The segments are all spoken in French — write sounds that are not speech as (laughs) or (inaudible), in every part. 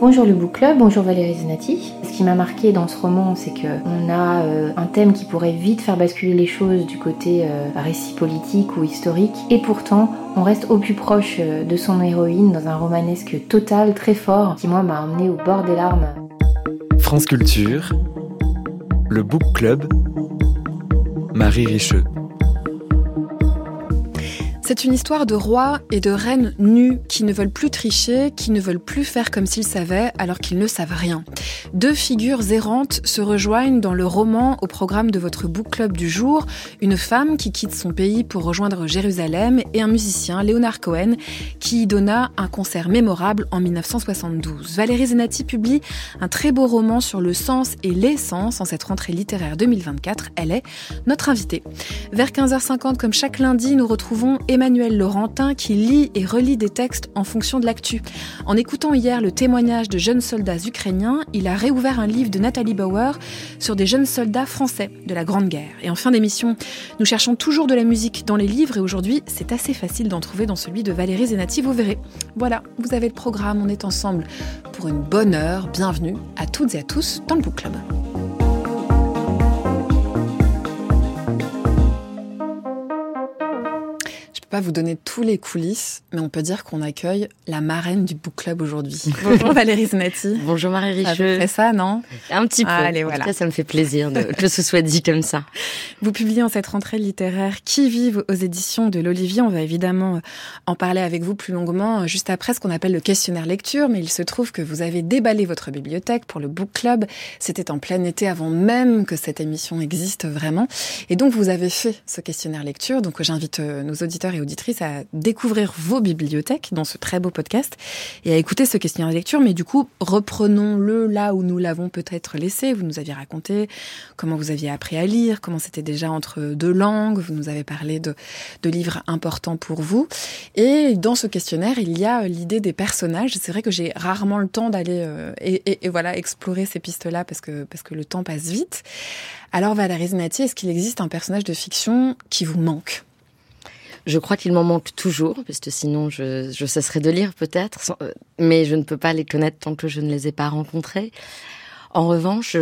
Bonjour le book club, bonjour Valérie Zenati. Ce qui m'a marqué dans ce roman, c'est qu'on a euh, un thème qui pourrait vite faire basculer les choses du côté euh, récit politique ou historique, et pourtant on reste au plus proche euh, de son héroïne dans un romanesque total, très fort, qui moi m'a emmené au bord des larmes. France Culture, le book club, Marie Richeux. C'est une histoire de rois et de reines nus qui ne veulent plus tricher, qui ne veulent plus faire comme s'ils savaient alors qu'ils ne savent rien. Deux figures errantes se rejoignent dans le roman au programme de votre book club du jour. Une femme qui quitte son pays pour rejoindre Jérusalem et un musicien, Léonard Cohen, qui y donna un concert mémorable en 1972. Valérie Zenati publie un très beau roman sur le sens et l'essence en cette rentrée littéraire 2024. Elle est notre invitée. Vers 15h50, comme chaque lundi, nous retrouvons Emmanuel Laurentin qui lit et relit des textes en fonction de l'actu. En écoutant hier le témoignage de jeunes soldats ukrainiens, il a réouvert un livre de Nathalie Bauer sur des jeunes soldats français de la Grande Guerre. Et en fin d'émission, nous cherchons toujours de la musique dans les livres et aujourd'hui, c'est assez facile d'en trouver dans celui de Valérie Zenati, vous verrez. Voilà, vous avez le programme, on est ensemble pour une bonne heure. Bienvenue à toutes et à tous dans le Book Club. Pas vous donner tous les coulisses, mais on peut dire qu'on accueille la marraine du book club aujourd'hui. (laughs) Bonjour Valérie Znati. Bonjour Marie Richeux. C'est ça, non? Un petit peu. allez, voilà. En tout cas, ça me fait plaisir de, que ce soit dit comme ça. Vous publiez en cette rentrée littéraire Qui vive aux éditions de l'Olivier. On va évidemment euh, en parler avec vous plus longuement euh, juste après ce qu'on appelle le questionnaire lecture, mais il se trouve que vous avez déballé votre bibliothèque pour le book club. C'était en plein été avant même que cette émission existe vraiment. Et donc, vous avez fait ce questionnaire lecture. Donc, j'invite euh, nos auditeurs et auditrices à découvrir vos bibliothèques dans ce très beau podcast et à écouter ce questionnaire de lecture. Mais du coup, reprenons-le là où nous l'avons peut-être laissé. Vous nous aviez raconté comment vous aviez appris à lire, comment c'était déjà entre deux langues. Vous nous avez parlé de, de livres importants pour vous. Et dans ce questionnaire, il y a l'idée des personnages. C'est vrai que j'ai rarement le temps d'aller euh, et, voilà explorer ces pistes-là parce que parce que le temps passe vite. Alors Valérie Znati, est-ce qu'il existe un personnage de fiction qui vous manque? Je crois qu'il m'en manque toujours, parce que sinon je, cesserai de lire peut-être, euh, mais je ne peux pas les connaître tant que je ne les ai pas rencontrés. En revanche,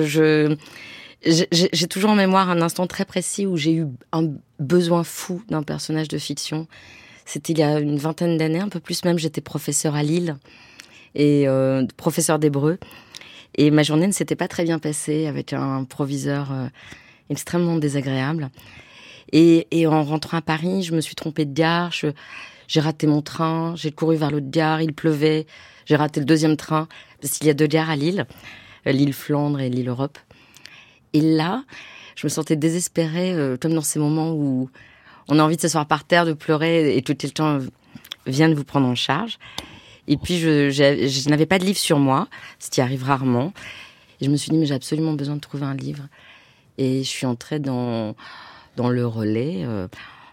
j'ai toujours en mémoire un instant très précis où j'ai eu un besoin fou d'un personnage de fiction. C'était il y a une vingtaine d'années, un peu plus même. J'étais professeur à Lille et euh, professeur d'hébreu. Et ma journée ne s'était pas très bien passée avec un proviseur euh, extrêmement désagréable. Et, et, en rentrant à Paris, je me suis trompée de gare. J'ai raté mon train. J'ai couru vers l'autre gare. Il pleuvait. J'ai raté le deuxième train parce qu'il y a deux gares à Lille, euh, l'île Flandre et l'île Europe. Et là, je me sentais désespérée, euh, comme dans ces moments où on a envie de s'asseoir par terre, de pleurer, et tout le temps vient de vous prendre en charge. Et puis, je, je n'avais pas de livre sur moi, ce qui arrive rarement. Et je me suis dit, mais j'ai absolument besoin de trouver un livre. Et je suis entrée dans dans le relais euh,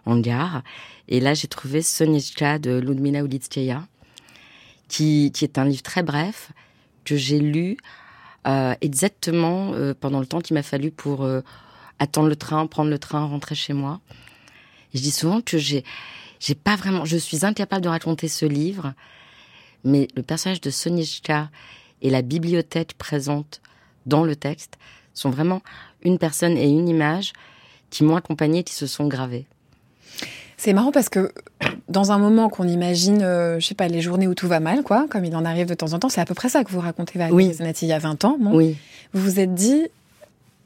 en gare. Et là, j'ai trouvé Sonichka de Ludmila Ulitskaya, qui, qui est un livre très bref que j'ai lu euh, exactement euh, pendant le temps qu'il m'a fallu pour attendre le train, prendre le train, rentrer chez moi. Je dis souvent que j'ai, j'ai pas vraiment, je suis incapable de raconter ce livre, mais le personnage de Sonichka et la bibliothèque présente dans le texte sont vraiment une personne et une image qui m'ont accompagné, qui se sont gravés. C'est marrant parce que dans un moment qu'on imagine, euh, je sais pas, les journées où tout va mal, quoi, comme il en arrive de temps en temps, c'est à peu près ça que vous racontez, Valérie oui. il y a 20 ans. Oui. Vous vous êtes dit,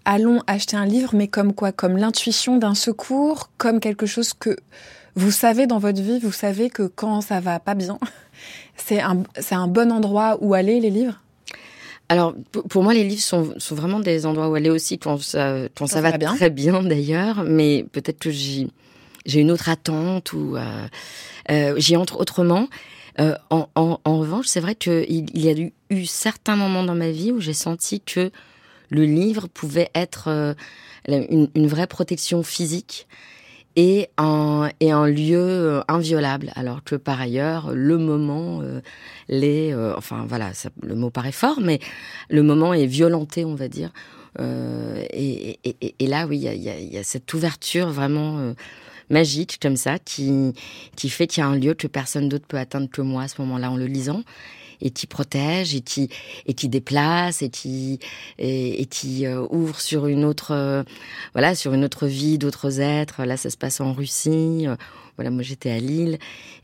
allons acheter un livre, mais comme quoi? Comme l'intuition d'un secours, comme quelque chose que vous savez dans votre vie, vous savez que quand ça va pas bien, (laughs) c'est un, c'est un bon endroit où aller, les livres? Alors, pour moi, les livres sont, sont, vraiment des endroits où aller aussi quand ça, quand ça, va, bien. très bien d'ailleurs, mais peut-être que j'ai une autre attente ou euh, euh, j'y entre autrement. Euh, en, en, en, revanche, c'est vrai qu'il il y a eu, eu, certains moments dans ma vie où j'ai senti que le livre pouvait être une, une, vraie protection physique et un, lieu euh, inviolable, alors que par ailleurs, le moment, euh, les, euh, enfin voilà, le mot paraît fort, mais le moment est violenté, on va dire. Et, là, oui, il y a, y, a, y a, cette ouverture vraiment magique comme ça, qui, qui fait qu'il y a un lieu que personne d'autre peut atteindre que moi à ce moment-là en le lisant. Et qui protège et qui et qui déplace et qui et, qui euh, ouvre sur une autre euh, voilà sur une autre vie d'autres êtres. Là ça se passe en Russie euh, voilà moi j'étais à Lille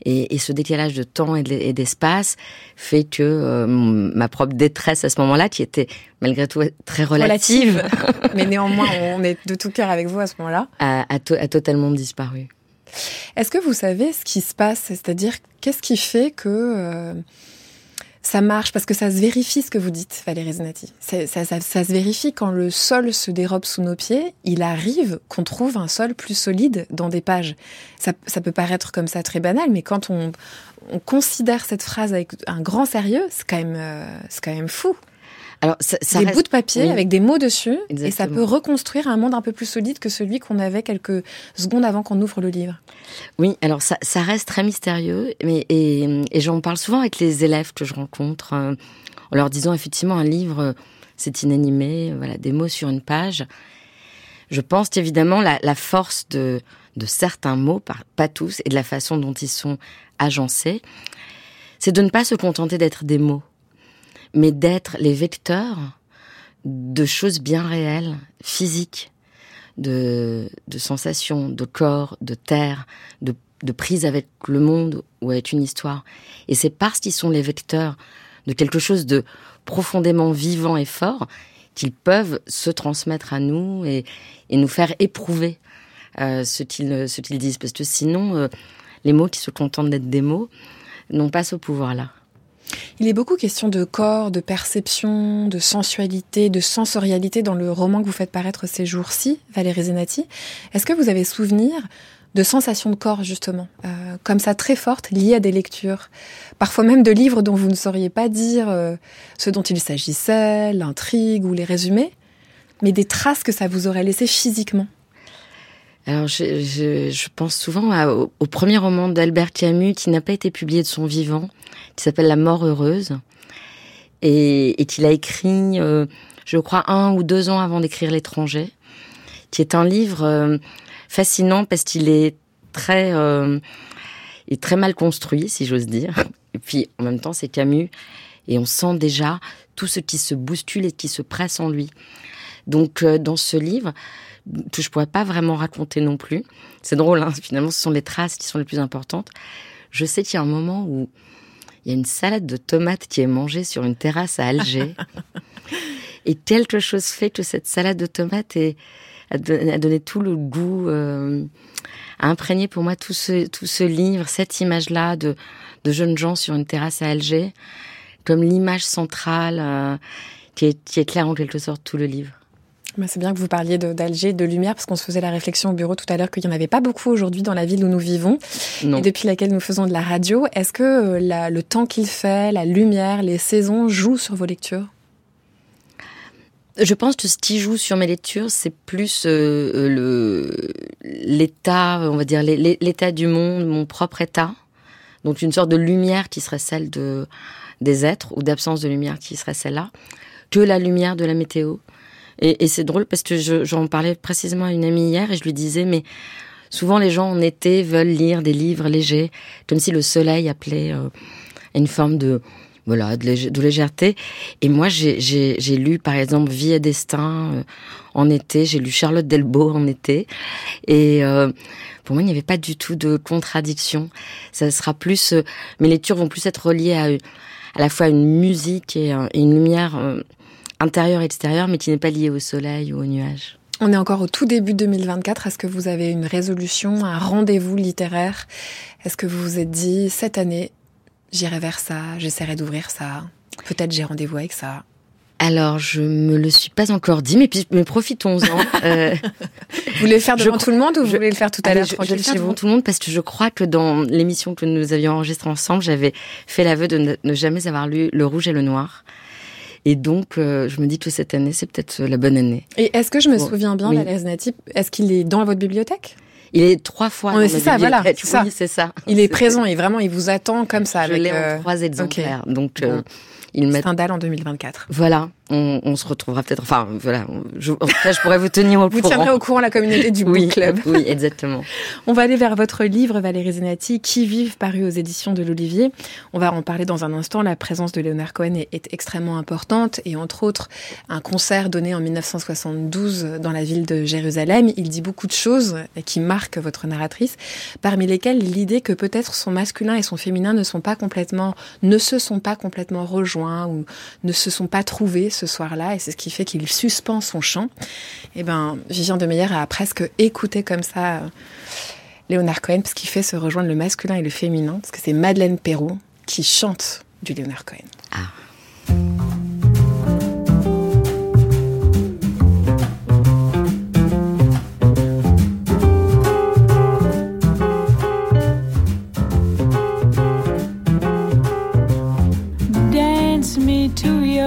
et, et, ce décalage de temps et d'espace fait que ma propre détresse à ce moment-là qui était malgré tout très relative, (laughs) mais néanmoins on est de tout cœur avec vous à ce moment-là. a, a, a totalement disparu. Est-ce que vous savez ce qui se passe? C'est-à-dire, qu'est-ce qui fait que euh, ça marche Parce que ça se vérifie ce que vous dites, Valérie Zenati. Ça, se vérifie quand le sol se dérobe sous nos pieds. Il arrive qu'on trouve un sol plus solide dans des pages. Ça, peut paraître comme ça très banal, mais quand on, considère cette phrase avec un grand sérieux, c'est quand euh, c'est quand même fou. Alors, ça, des bouts de papier avec des mots dessus, et ça peut reconstruire un monde un peu plus solide que celui qu'on avait quelques secondes avant qu'on ouvre le livre. Oui, alors ça, ça reste très mystérieux, mais et, et j'en parle souvent avec les élèves que je rencontre, euh, en leur disant effectivement un livre, c'est inanimé, voilà, des mots sur une page. Je pense évidemment la, la force de, de certains mots, pas tous, et de la façon dont ils sont agencés, c'est de ne pas se contenter d'être des mots mais d'être les vecteurs de choses bien réelles, physiques, de, sensations, de corps, de terre, de, prise avec le monde ou avec une histoire. Et c'est parce qu'ils sont les vecteurs de quelque chose de profondément vivant et fort qu'ils peuvent se transmettre à nous et, nous faire éprouver euh, ce qu'ils ce qu'ils disent. Parce que sinon, euh, les mots qui se contentent d'être des mots n'ont pas ce pouvoir-là. Il est beaucoup question de corps, de perception, de sensualité, de sensorialité dans le roman que vous faites paraître ces jours-ci, Valérie Zenati. Est-ce que vous avez souvenir de sensations de corps, justement, euh, comme ça très fortes, liées à des lectures, parfois même de livres dont vous ne sauriez pas dire euh, ce dont il s'agissait, l'intrigue ou les résumés, mais des traces que ça vous aurait laissé physiquement? Alors, je, je, je, pense souvent au, premier roman d'Albert Camus qui n'a pas été publié de son vivant, qui s'appelle La mort heureuse, et, et qu'il a écrit, euh, je crois, un ou deux ans avant d'écrire L'étranger, qui est un livre euh, fascinant parce qu'il est très, euh, est très mal construit, si j'ose dire. (laughs) Et puis, en même temps, c'est Camus, et on sent déjà tout ce qui se bouscule et qui se presse en lui. Donc, dans ce livre, que je pourrais pas vraiment raconter non plus. C'est drôle, hein, finalement, ce sont les traces qui sont les plus importantes. Je sais qu'il y a un moment où il y a une salade de tomates qui est mangée sur une terrasse à Alger. (laughs) et quelque chose fait que cette salade de tomates est, a, donné, tout le goût, euh, a imprégné pour moi tout ce, tout ce livre, cette image-là de, de jeunes gens sur une terrasse à Alger, comme l'image centrale euh, qui, est, qui éclaire en quelque sorte tout le livre. C'est bien que vous parliez d'Alger, de, lumière, parce qu'on se faisait la réflexion au bureau tout à l'heure qu'il n'y en avait pas beaucoup aujourd'hui dans la ville où nous vivons et depuis laquelle nous faisons de la radio. Est-ce que euh, le temps qu'il fait, la lumière, les saisons jouent sur vos lectures? Je pense que ce qui joue sur mes lectures, c'est plus euh, euh, le l'état, on va dire l'état du monde, mon propre état. Donc une sorte de lumière qui serait celle de des êtres ou d'absence de lumière qui serait celle-là, que la lumière de la météo. Et, et c'est drôle parce que j'en parlais précisément à une amie hier et je lui disais, mais souvent les gens en été veulent lire des livres légers, comme si le soleil appelait euh, une forme de voilà de, légèreté. Et moi, j'ai lu par exemple Vie et destin euh, en été. J'ai lu Charlotte Delbo en été. Et euh, pour moi, il n'y avait pas du tout de contradiction. Ça sera plus, euh, mes lectures vont plus être reliées à, à la fois une musique et, une lumière intérieur extérieur, mais qui n'est pas lié au soleil ou aux nuages. On est encore au tout début 2024. Est-ce que vous avez une résolution, un rendez-vous littéraire? Est-ce que vous vous êtes dit, cette année, j'irai vers ça, j'essaierai d'ouvrir ça Peut-être j'ai rendez-vous avec ça? Alors, je me le suis pas encore dit, mais, mais profitons-en. (laughs) Euh, vous voulez le faire devant tout le monde ou vous voulez le faire tout à l'heure Je, je vais le faire devant tout le monde parce que je crois que dans l'émission que nous avions enregistrée ensemble, j'avais fait l'aveu de ne jamais avoir lu Le Rouge et le Noir. Et donc, euh, je me dis que cette année, c'est peut-être la bonne année. Et est-ce que je me souviens bien, oui. est-ce qu'il est dans votre bibliothèque? Il est trois fois dans C'est ça, voilà. C'est ça. Il est présent et vraiment, il vous attend comme ça. Je l'ai en euh, trois exemplaires. Donc, euh, il met... En 2024. Voilà. On, se retrouvera peut-être. Enfin, voilà. Je, en tout cas, je pourrais vous tenir au vous courant. Vous tiendrez au courant la communauté du (laughs) oui, Book Club. Oui, exactement. (laughs) on va aller vers votre livre, Valérie Zenati, Qui vivent, paru aux éditions de l'Olivier. On va en parler dans un instant. La présence de Leonard Cohen est, est, extrêmement importante et entre autres, un concert donné en 1972 dans la ville de Jérusalem. Il dit beaucoup de choses qui marquent votre narratrice, parmi lesquelles l'idée que peut-être son masculin et son féminin ne sont pas complètement, ne se sont pas complètement rejoints ou ne se sont pas trouvés ce soir-là, et c'est ce qui fait qu'il suspend son chant. Et eh ben, Vivien de Meyer a presque écouté comme ça euh, Léonard Cohen, parce qu'il fait se rejoindre le masculin et le féminin, parce que c'est Madeleine Perrault qui chante du Léonard Cohen. Ah.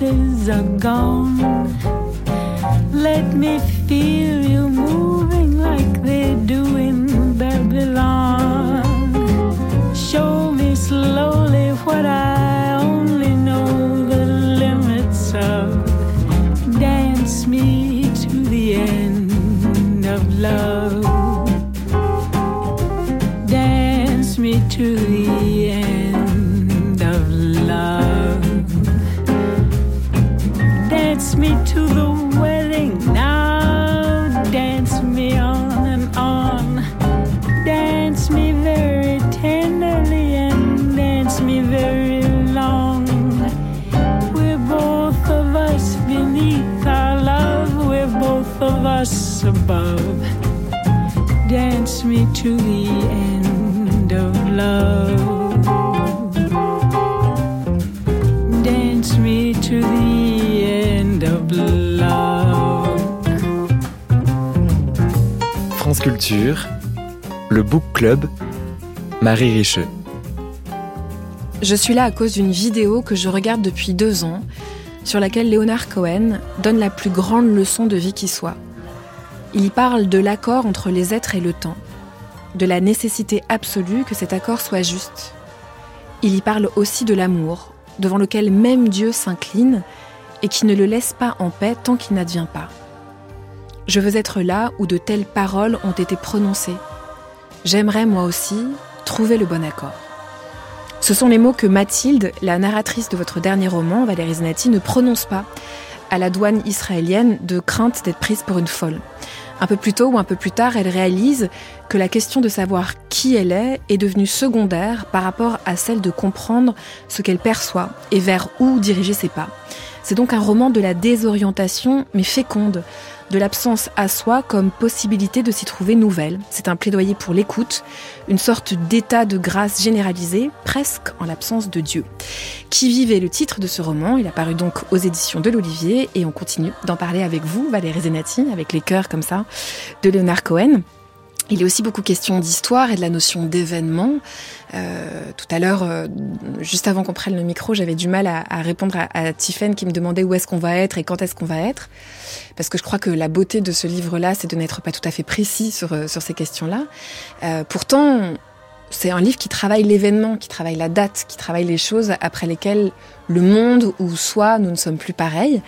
Witnesses are gone. Let me feel you to the end of love. Dance me to the France Culture, le Book Club, Marie Richeux. Je suis là à cause d'une vidéo que je regarde depuis deux ans, sur laquelle Leonard Cohen donne la plus grande leçon de vie qui soit. Il y parle de l'accord entre les êtres et le temps, de la nécessité absolue que cet accord soit juste. Il y parle aussi de l'amour, devant lequel même Dieu s'incline et qui ne le laisse pas en paix tant qu'il n'advient pas. Je veux être là où de telles paroles ont été prononcées. J'aimerais moi aussi trouver le bon accord. Ce sont les mots que Mathilde, la narratrice de votre dernier roman, Valérie Zenati, ne prononce pas à la douane israélienne de crainte d'être prise pour une folle. Un peu plus tôt ou un peu plus tard, elle réalise que la question de savoir qui elle est est devenue secondaire par rapport à celle de comprendre ce qu'elle perçoit et vers où diriger ses pas. C'est donc un roman de la désorientation, mais féconde, de l'absence à soi comme possibilité de s'y trouver nouvelle. C'est un plaidoyer pour l'écoute, une sorte d'état de grâce généralisé, presque en l'absence de Dieu. Qui vivait le titre de ce roman Il a paru donc aux éditions de l'Olivier et on continue d'en parler avec vous, Valérie Zenati, avec les cœurs comme ça, de Leonard Cohen. Il est aussi beaucoup question d'histoire et de la notion d'événement. Euh, tout à l'heure, euh, juste avant qu'on prenne le micro, j'avais du mal à, répondre à, à Tiffen qui me demandait où est-ce qu'on va être et quand est-ce qu'on va être. Parce que je crois que la beauté de ce livre-là, c'est de n'être pas tout à fait précis sur, euh, ces questions-là. Euh, pourtant, c'est un livre qui travaille l'événement, qui travaille la date, qui travaille les choses après lesquelles le monde ou soi, nous ne sommes plus pareils.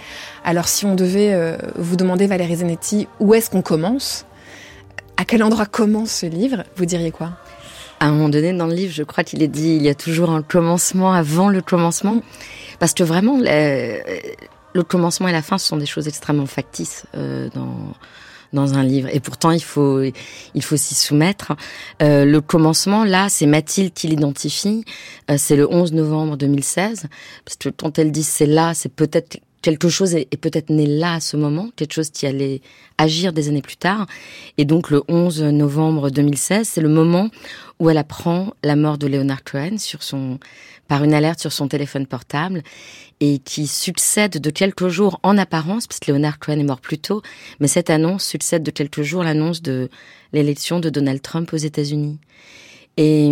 Alors si on devait vous demander, Valérie Zanetti, où est-ce qu'on commence? À quel endroit commence ce livre? Vous diriez quoi? À un moment donné dans le livre, je crois qu'il est dit il y a toujours un commencement avant le commencement. Parce que vraiment, le, commencement et la fin, ce sont des choses extrêmement factices euh, dans dans un livre. Et pourtant, il faut, il faut s'y soumettre. Euh, le commencement, là, c'est Mathilde qui l'identifie. Euh, c'est le 11 novembre 2016. Parce que quand elle dit c'est là, c'est peut-être quelque chose est, peut-être né là à ce moment, quelque chose qui allait agir des années plus tard. Et donc le 11 novembre 2016, c'est le moment où elle apprend la mort de Leonard Cohen sur son, par une alerte sur son téléphone portable et qui succède de quelques jours en apparence, parce que Leonard Cohen est mort plus tôt, mais cette annonce succède de quelques jours l'annonce de l'élection de Donald Trump aux États-Unis. Et,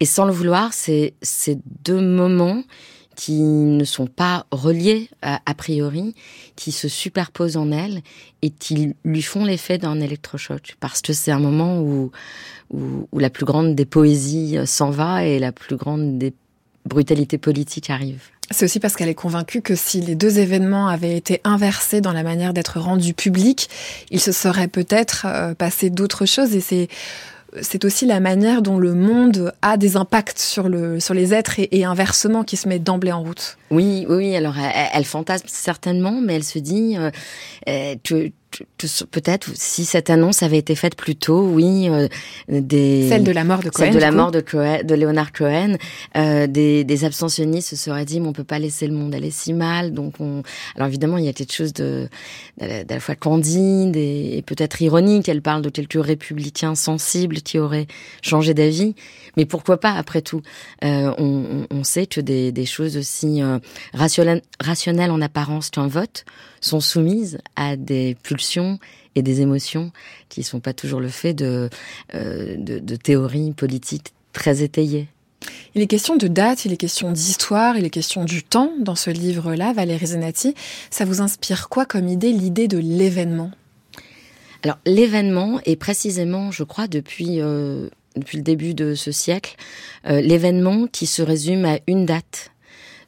et sans le vouloir, c'est ces deux moments qui ne sont pas reliés a, priori, qui se superposent en elle et qui lui font l'effet d'un électrochoc. Parce que c'est un moment où, où, où, la plus grande des poésies s'en va et la plus grande des brutalités politiques arrive. C'est aussi parce qu'elle est convaincue que si les deux événements avaient été inversés dans la manière d'être rendus publics, il se serait peut-être euh, passé d'autres choses et c'est c'est aussi la manière dont le monde a des impacts sur, le, sur les êtres et, inversement qui se met d'emblée en route. Oui, oui, alors elle, fantasme certainement, mais elle se dit, euh, euh peut-être si cette annonce avait été faite plus tôt, oui, euh, des celle de la mort de Cohen, celle de la mort de, Cohen, de Leonard Cohen, euh, des, des abstentionnistes se seraient dit, mais on peut pas laisser le monde aller si mal, donc on. Alors évidemment, il y a quelque chose de d'à la fois candide et, peut-être ironique. Elle parle de quelques républicains sensibles qui auraient changé d'avis, mais pourquoi pas après tout? Euh, on, on, sait que des, des choses aussi euh, rationnelles, rationnelles en apparence qu'un vote sont soumises à des pulsions et des émotions qui ne sont pas toujours le fait de, euh, de, de théories politiques très étayées. Il est question de date, il est question d'histoire, il est question du temps dans ce livre-là, Valérie Zenati. Ça vous inspire quoi comme idée, l'idée de l'événement? Alors l'événement est précisément, je crois, depuis, euh, depuis le début de ce siècle, euh, l'événement qui se résume à une date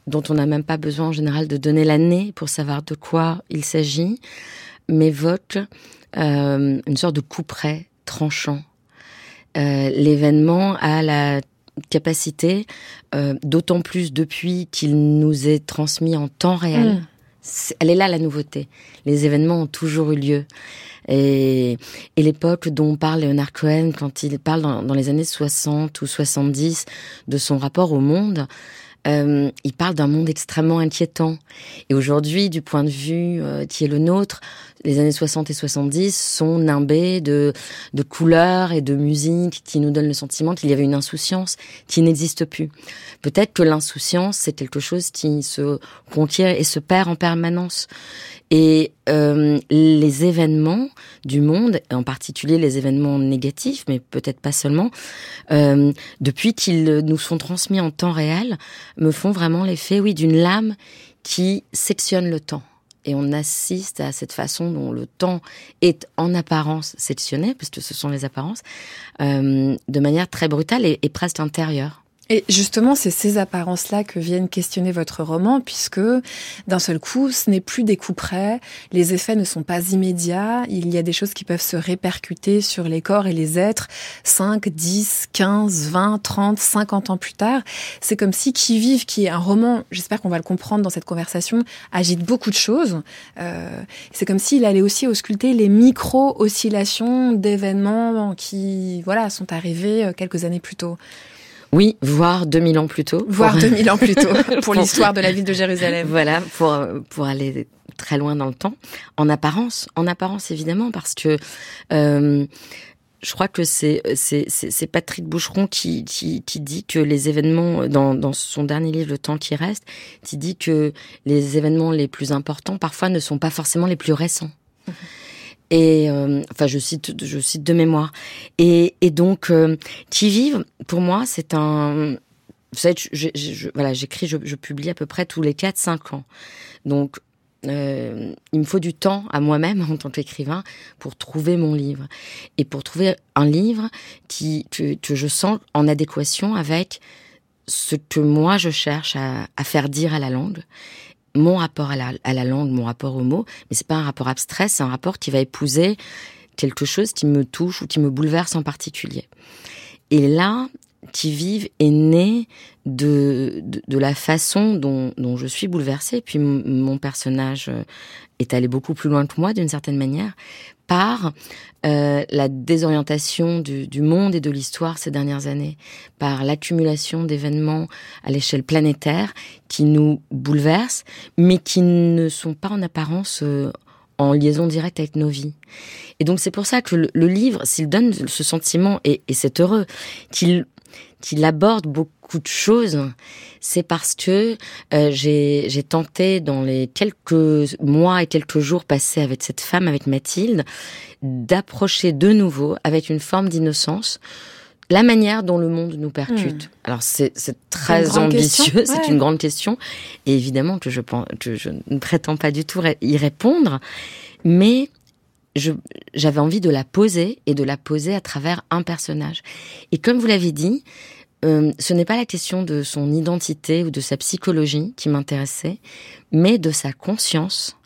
dont on n'a même pas besoin en général de donner l'année pour savoir de quoi il s'agit, m'évoque euh, une sorte de coup près tranchant. Euh, L'événement a la capacité, d'autant plus depuis qu'il nous est transmis en temps réel. Elle est là la nouveauté. Les événements ont toujours eu lieu. Et, et l'époque dont parle Leonard Cohen quand il parle dans, dans, les années 60 ou 70 de son rapport au monde, euh, il parle d'un monde extrêmement inquiétant. Et aujourd'hui, du point de vue euh, qui est le nôtre, les années 60 et 70 sont nimbées de, de couleurs et de musique qui nous donnent le sentiment qu'il y avait une insouciance qui n'existe plus. Peut-être que l'insouciance, c'est quelque chose qui se conquiert et se perd en permanence. Et euh, les événements du monde, en particulier les événements négatifs, mais peut-être pas seulement, euh, depuis qu'ils nous sont transmis en temps réel, me font vraiment l'effet, oui, d'une lame qui sectionne le temps. Et on assiste à cette façon dont le temps est en apparence sectionné, puisque ce sont les apparences, euh, de manière très brutale et presque intérieure. Et justement, c'est ces apparences-là que viennent questionner votre roman, puisque d'un seul coup, ce n'est plus des coups près, les effets ne sont pas immédiats, il y a des choses qui peuvent se répercuter sur les corps et les êtres 5, 10, 15, 20, 30, 50 ans plus tard. C'est comme si Qui vive, qui est un roman, j'espère qu'on va le comprendre dans cette conversation, agite beaucoup de choses. Euh, c'est comme s'il allait aussi ausculter les micro-oscillations d'événements qui, voilà, sont arrivés euh, quelques années plus tôt. Oui, voire 2000 ans plus tôt. Voire 2000 ans plus tôt, (laughs) pour l'histoire de la ville de Jérusalem. Voilà, pour, pour aller très loin dans le temps. En apparence, en apparence évidemment, parce que euh, je crois que c'est c'est Patrick Boucheron qui, qui, qui dit que les événements dans, dans son dernier livre Le temps qui reste, qui dit que les événements les plus importants parfois ne sont pas forcément les plus récents. Mhm. Et euh, enfin, je cite, je cite de mémoire. Et, donc, euh, qui vivent, pour moi, c'est un. Vous savez, voilà, j'écris, je, publie à peu près tous les 4-5 ans. Donc, euh, il me faut du temps à moi-même (laughs) en tant qu'écrivain pour trouver mon livre et pour trouver un livre qui que, je sens en adéquation avec ce que moi je cherche à faire dire à la langue mon rapport à la, langue, mon rapport aux mots, mais c'est pas un rapport abstrait, c'est un rapport qui va épouser quelque chose qui me touche ou qui me bouleverse en particulier. Et là, qui vivent est né de, de, la façon dont, dont, je suis bouleversée. Puis mon personnage euh, est allé beaucoup plus loin que moi d'une certaine manière par euh, la désorientation du, du, monde et de l'histoire ces dernières années, par l'accumulation d'événements à l'échelle planétaire qui nous bouleversent, mais qui ne sont pas en apparence euh, en liaison directe avec nos vies. Et donc c'est pour ça que le, livre, s'il donne ce sentiment, et, et c'est heureux, qu'il qu'il aborde beaucoup de choses, c'est parce que euh, j'ai tenté dans les quelques mois et quelques jours passés avec cette femme, avec Mathilde, d'approcher de nouveau, avec une forme d'innocence, la manière dont le monde nous percute. Hmm. Alors c'est très ambitieux, c'est une (laughs) grande question, et évidemment que je, pense, que je ne prétends pas du tout y répondre, mais j'avais envie de la poser et de la poser à travers un personnage. Et comme vous l'avez dit, euh, ce n'est pas la question de son identité ou de sa psychologie qui m'intéressait, mais de sa conscience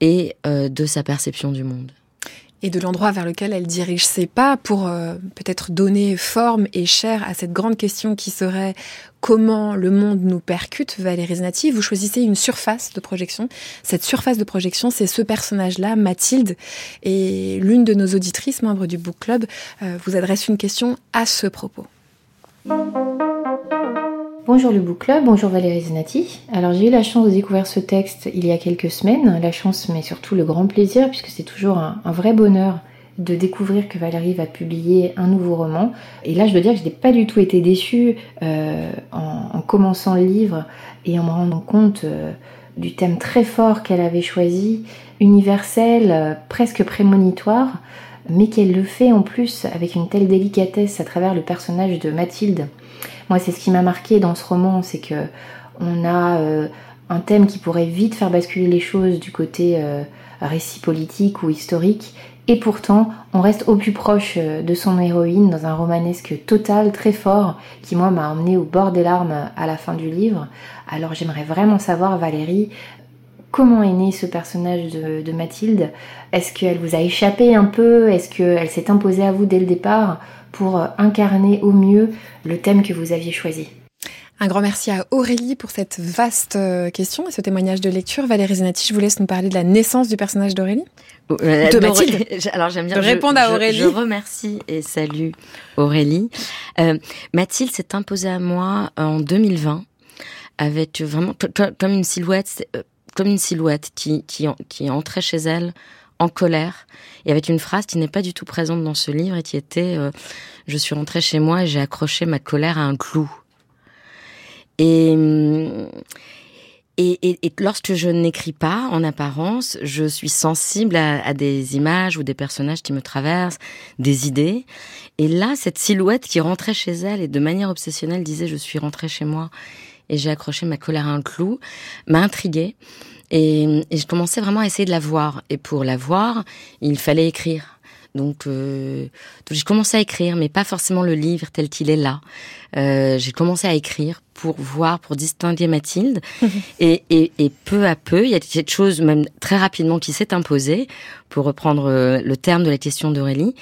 et euh, de sa perception du monde et de l'endroit vers lequel elle dirige ses pas pour euh, peut-être donner forme et chair à cette grande question qui serait comment le monde nous percute, Valérie Znati, vous choisissez une surface de projection. Cette surface de projection, c'est ce personnage-là, Mathilde, et l'une de nos auditrices, membre du Book Club, euh, vous adresse une question à ce propos. Bonjour le Book Club, bonjour Valérie Zenati. Alors j'ai eu la chance de découvrir ce texte il y a quelques semaines, la chance mais surtout le grand plaisir puisque c'est toujours un, vrai bonheur de découvrir que Valérie va publier un nouveau roman. Et là je dois dire que je n'ai pas du tout été déçue euh, en, commençant le livre et en me rendant compte euh, du thème très fort qu'elle avait choisi, universel, euh, presque prémonitoire, mais qu'elle le fait en plus avec une telle délicatesse à travers le personnage de Mathilde moi, c'est ce qui m'a marqué dans ce roman, c'est que on a euh, un thème qui pourrait vite faire basculer les choses du côté euh, récit politique ou historique, et pourtant, on reste au plus proche euh, de son héroïne dans un romanesque total, très fort, qui moi m'a emmené au bord des larmes à la fin du livre. Alors j'aimerais vraiment savoir, Valérie, comment est né ce personnage de, de Mathilde? Est-ce qu'elle vous a échappé un peu? Est-ce qu'elle s'est imposée à vous dès le départ? Pour euh, incarner au mieux le thème que vous aviez choisi. Un grand merci à Aurélie pour cette vaste euh, question et ce témoignage de lecture. Valérie Zenati, je vous laisse nous parler de la naissance du personnage d'Aurélie. Euh, de Mathilde. (laughs) Alors j'aime bien de répondre à Aurélie. Je, remercie et salue Aurélie. Mathilde s'est imposée à moi en 2020 avec vraiment comme une silhouette, comme une silhouette qui qui, qui entrait chez elle en colère et avec une phrase qui n'est pas du tout présente dans ce livre et qui était euh, je suis rentrée chez moi et j'ai accroché ma colère à un clou. Et, lorsque je n'écris pas en apparence, je suis sensible à, à, des images ou des personnages qui me traversent, des idées. Et là, cette silhouette qui rentrait chez elle et de manière obsessionnelle disait je suis rentrée chez moi et j'ai accroché ma colère à un clou, m'a intriguée. Et, et je commençais vraiment à essayer de la voir. Et pour la voir, il fallait écrire. Donc, euh, donc j'ai commencé à écrire, mais pas forcément le livre tel qu'il est là. Euh, j'ai commencé à écrire pour voir, pour distinguer Mathilde. (laughs) et, et, et, peu à peu, il y a quelque chose, même très rapidement, qui s'est imposé, pour reprendre euh, le terme de la question d'Aurélie.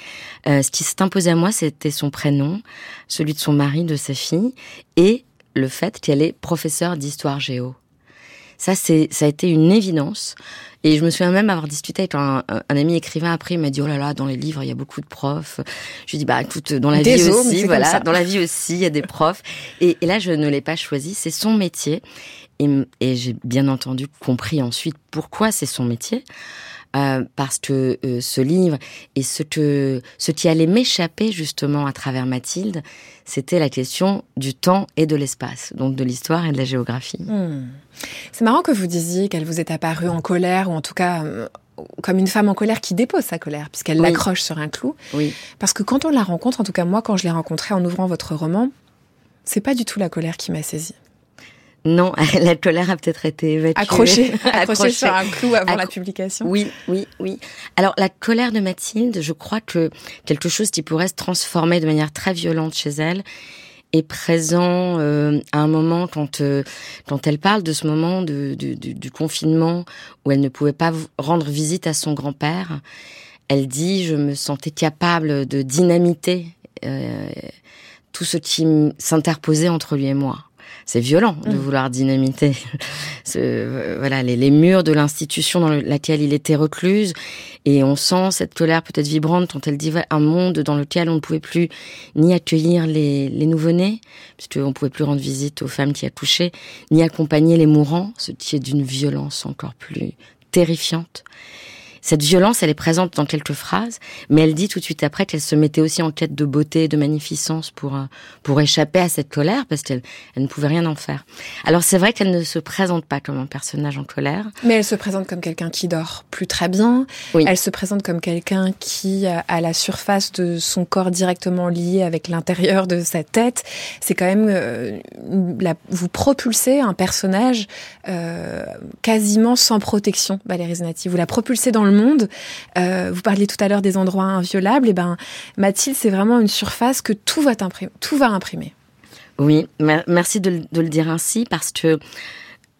Euh, ce qui s'est imposé à moi, c'était son prénom, celui de son mari, de sa fille, et le fait qu'elle est professeure d'histoire géo. Ça, c'est, ça a été une évidence. Et je me souviens même avoir discuté avec un, ami écrivain après, il m'a dit, oh là là, dans les livres, il y a beaucoup de profs. Je lui ai dit, bah, écoute, dans la vie aussi, voilà, dans la vie aussi, il y a des profs. Et, là, je ne l'ai pas choisi, c'est son métier. Et, et j'ai bien entendu compris ensuite pourquoi c'est son métier. Euh, parce que euh, ce livre et ce que ce qui allait m'échapper justement à travers Mathilde, c'était la question du temps et de l'espace, donc de l'histoire et de la géographie. Hmm. C'est marrant que vous disiez qu'elle vous est apparue en colère ou en tout cas euh, comme une femme en colère qui dépose sa colère puisqu'elle l'accroche sur un clou. Oui. Parce que quand on la rencontre, en tout cas moi quand je l'ai rencontrée en ouvrant votre roman, c'est pas du tout la colère qui m'a saisie. Non, (laughs) la colère a peut-être été évacuée. Accrochée, (laughs) accrochée sur un clou avant la publication. Oui, oui, oui. Alors la colère de Mathilde, je crois que quelque chose qui pourrait se transformer de manière très violente chez elle est présent euh, à un moment quand euh, quand elle parle de ce moment de, du confinement où elle ne pouvait pas rendre visite à son grand-père. Elle dit je me sentais capable de dynamiter euh, tout ce qui s'interposait entre lui et moi. C'est violent de Mm. vouloir dynamiter (laughs) ce, voilà, les, les murs de l'institution dans le- laquelle il était recluse. Et on sent cette colère peut-être vibrante quand elle dit un monde dans lequel on ne pouvait plus ni accueillir les, les nouveau-nés, puisqu'on ne pouvait plus rendre visite aux femmes qui accouchaient, ni accompagner les mourants, ce qui est d'une violence encore plus terrifiante. Cette violence, elle est présente dans quelques phrases, mais elle dit tout de suite après qu'elle se mettait aussi en quête de beauté de magnificence pour, euh, pour échapper à cette colère, parce qu'elle elle ne pouvait rien en faire. Alors c'est vrai qu'elle ne se présente pas comme un personnage en colère. Mais elle se présente comme quelqu'un qui dort plus très bien. Oui. Elle se présente comme quelqu'un qui a à la surface de son corps directement lié avec l'intérieur de sa tête. C'est quand même euh, la- vous propulsez un personnage euh, quasiment sans protection, Valérie Zenati. Vous la propulsez dans le monde. Euh, vous parliez tout à l'heure des endroits inviolables. Et ben Mathilde, c'est vraiment une surface que tout va imprimer. Tout va imprimer. Oui, mer- merci de, le- le dire ainsi, parce que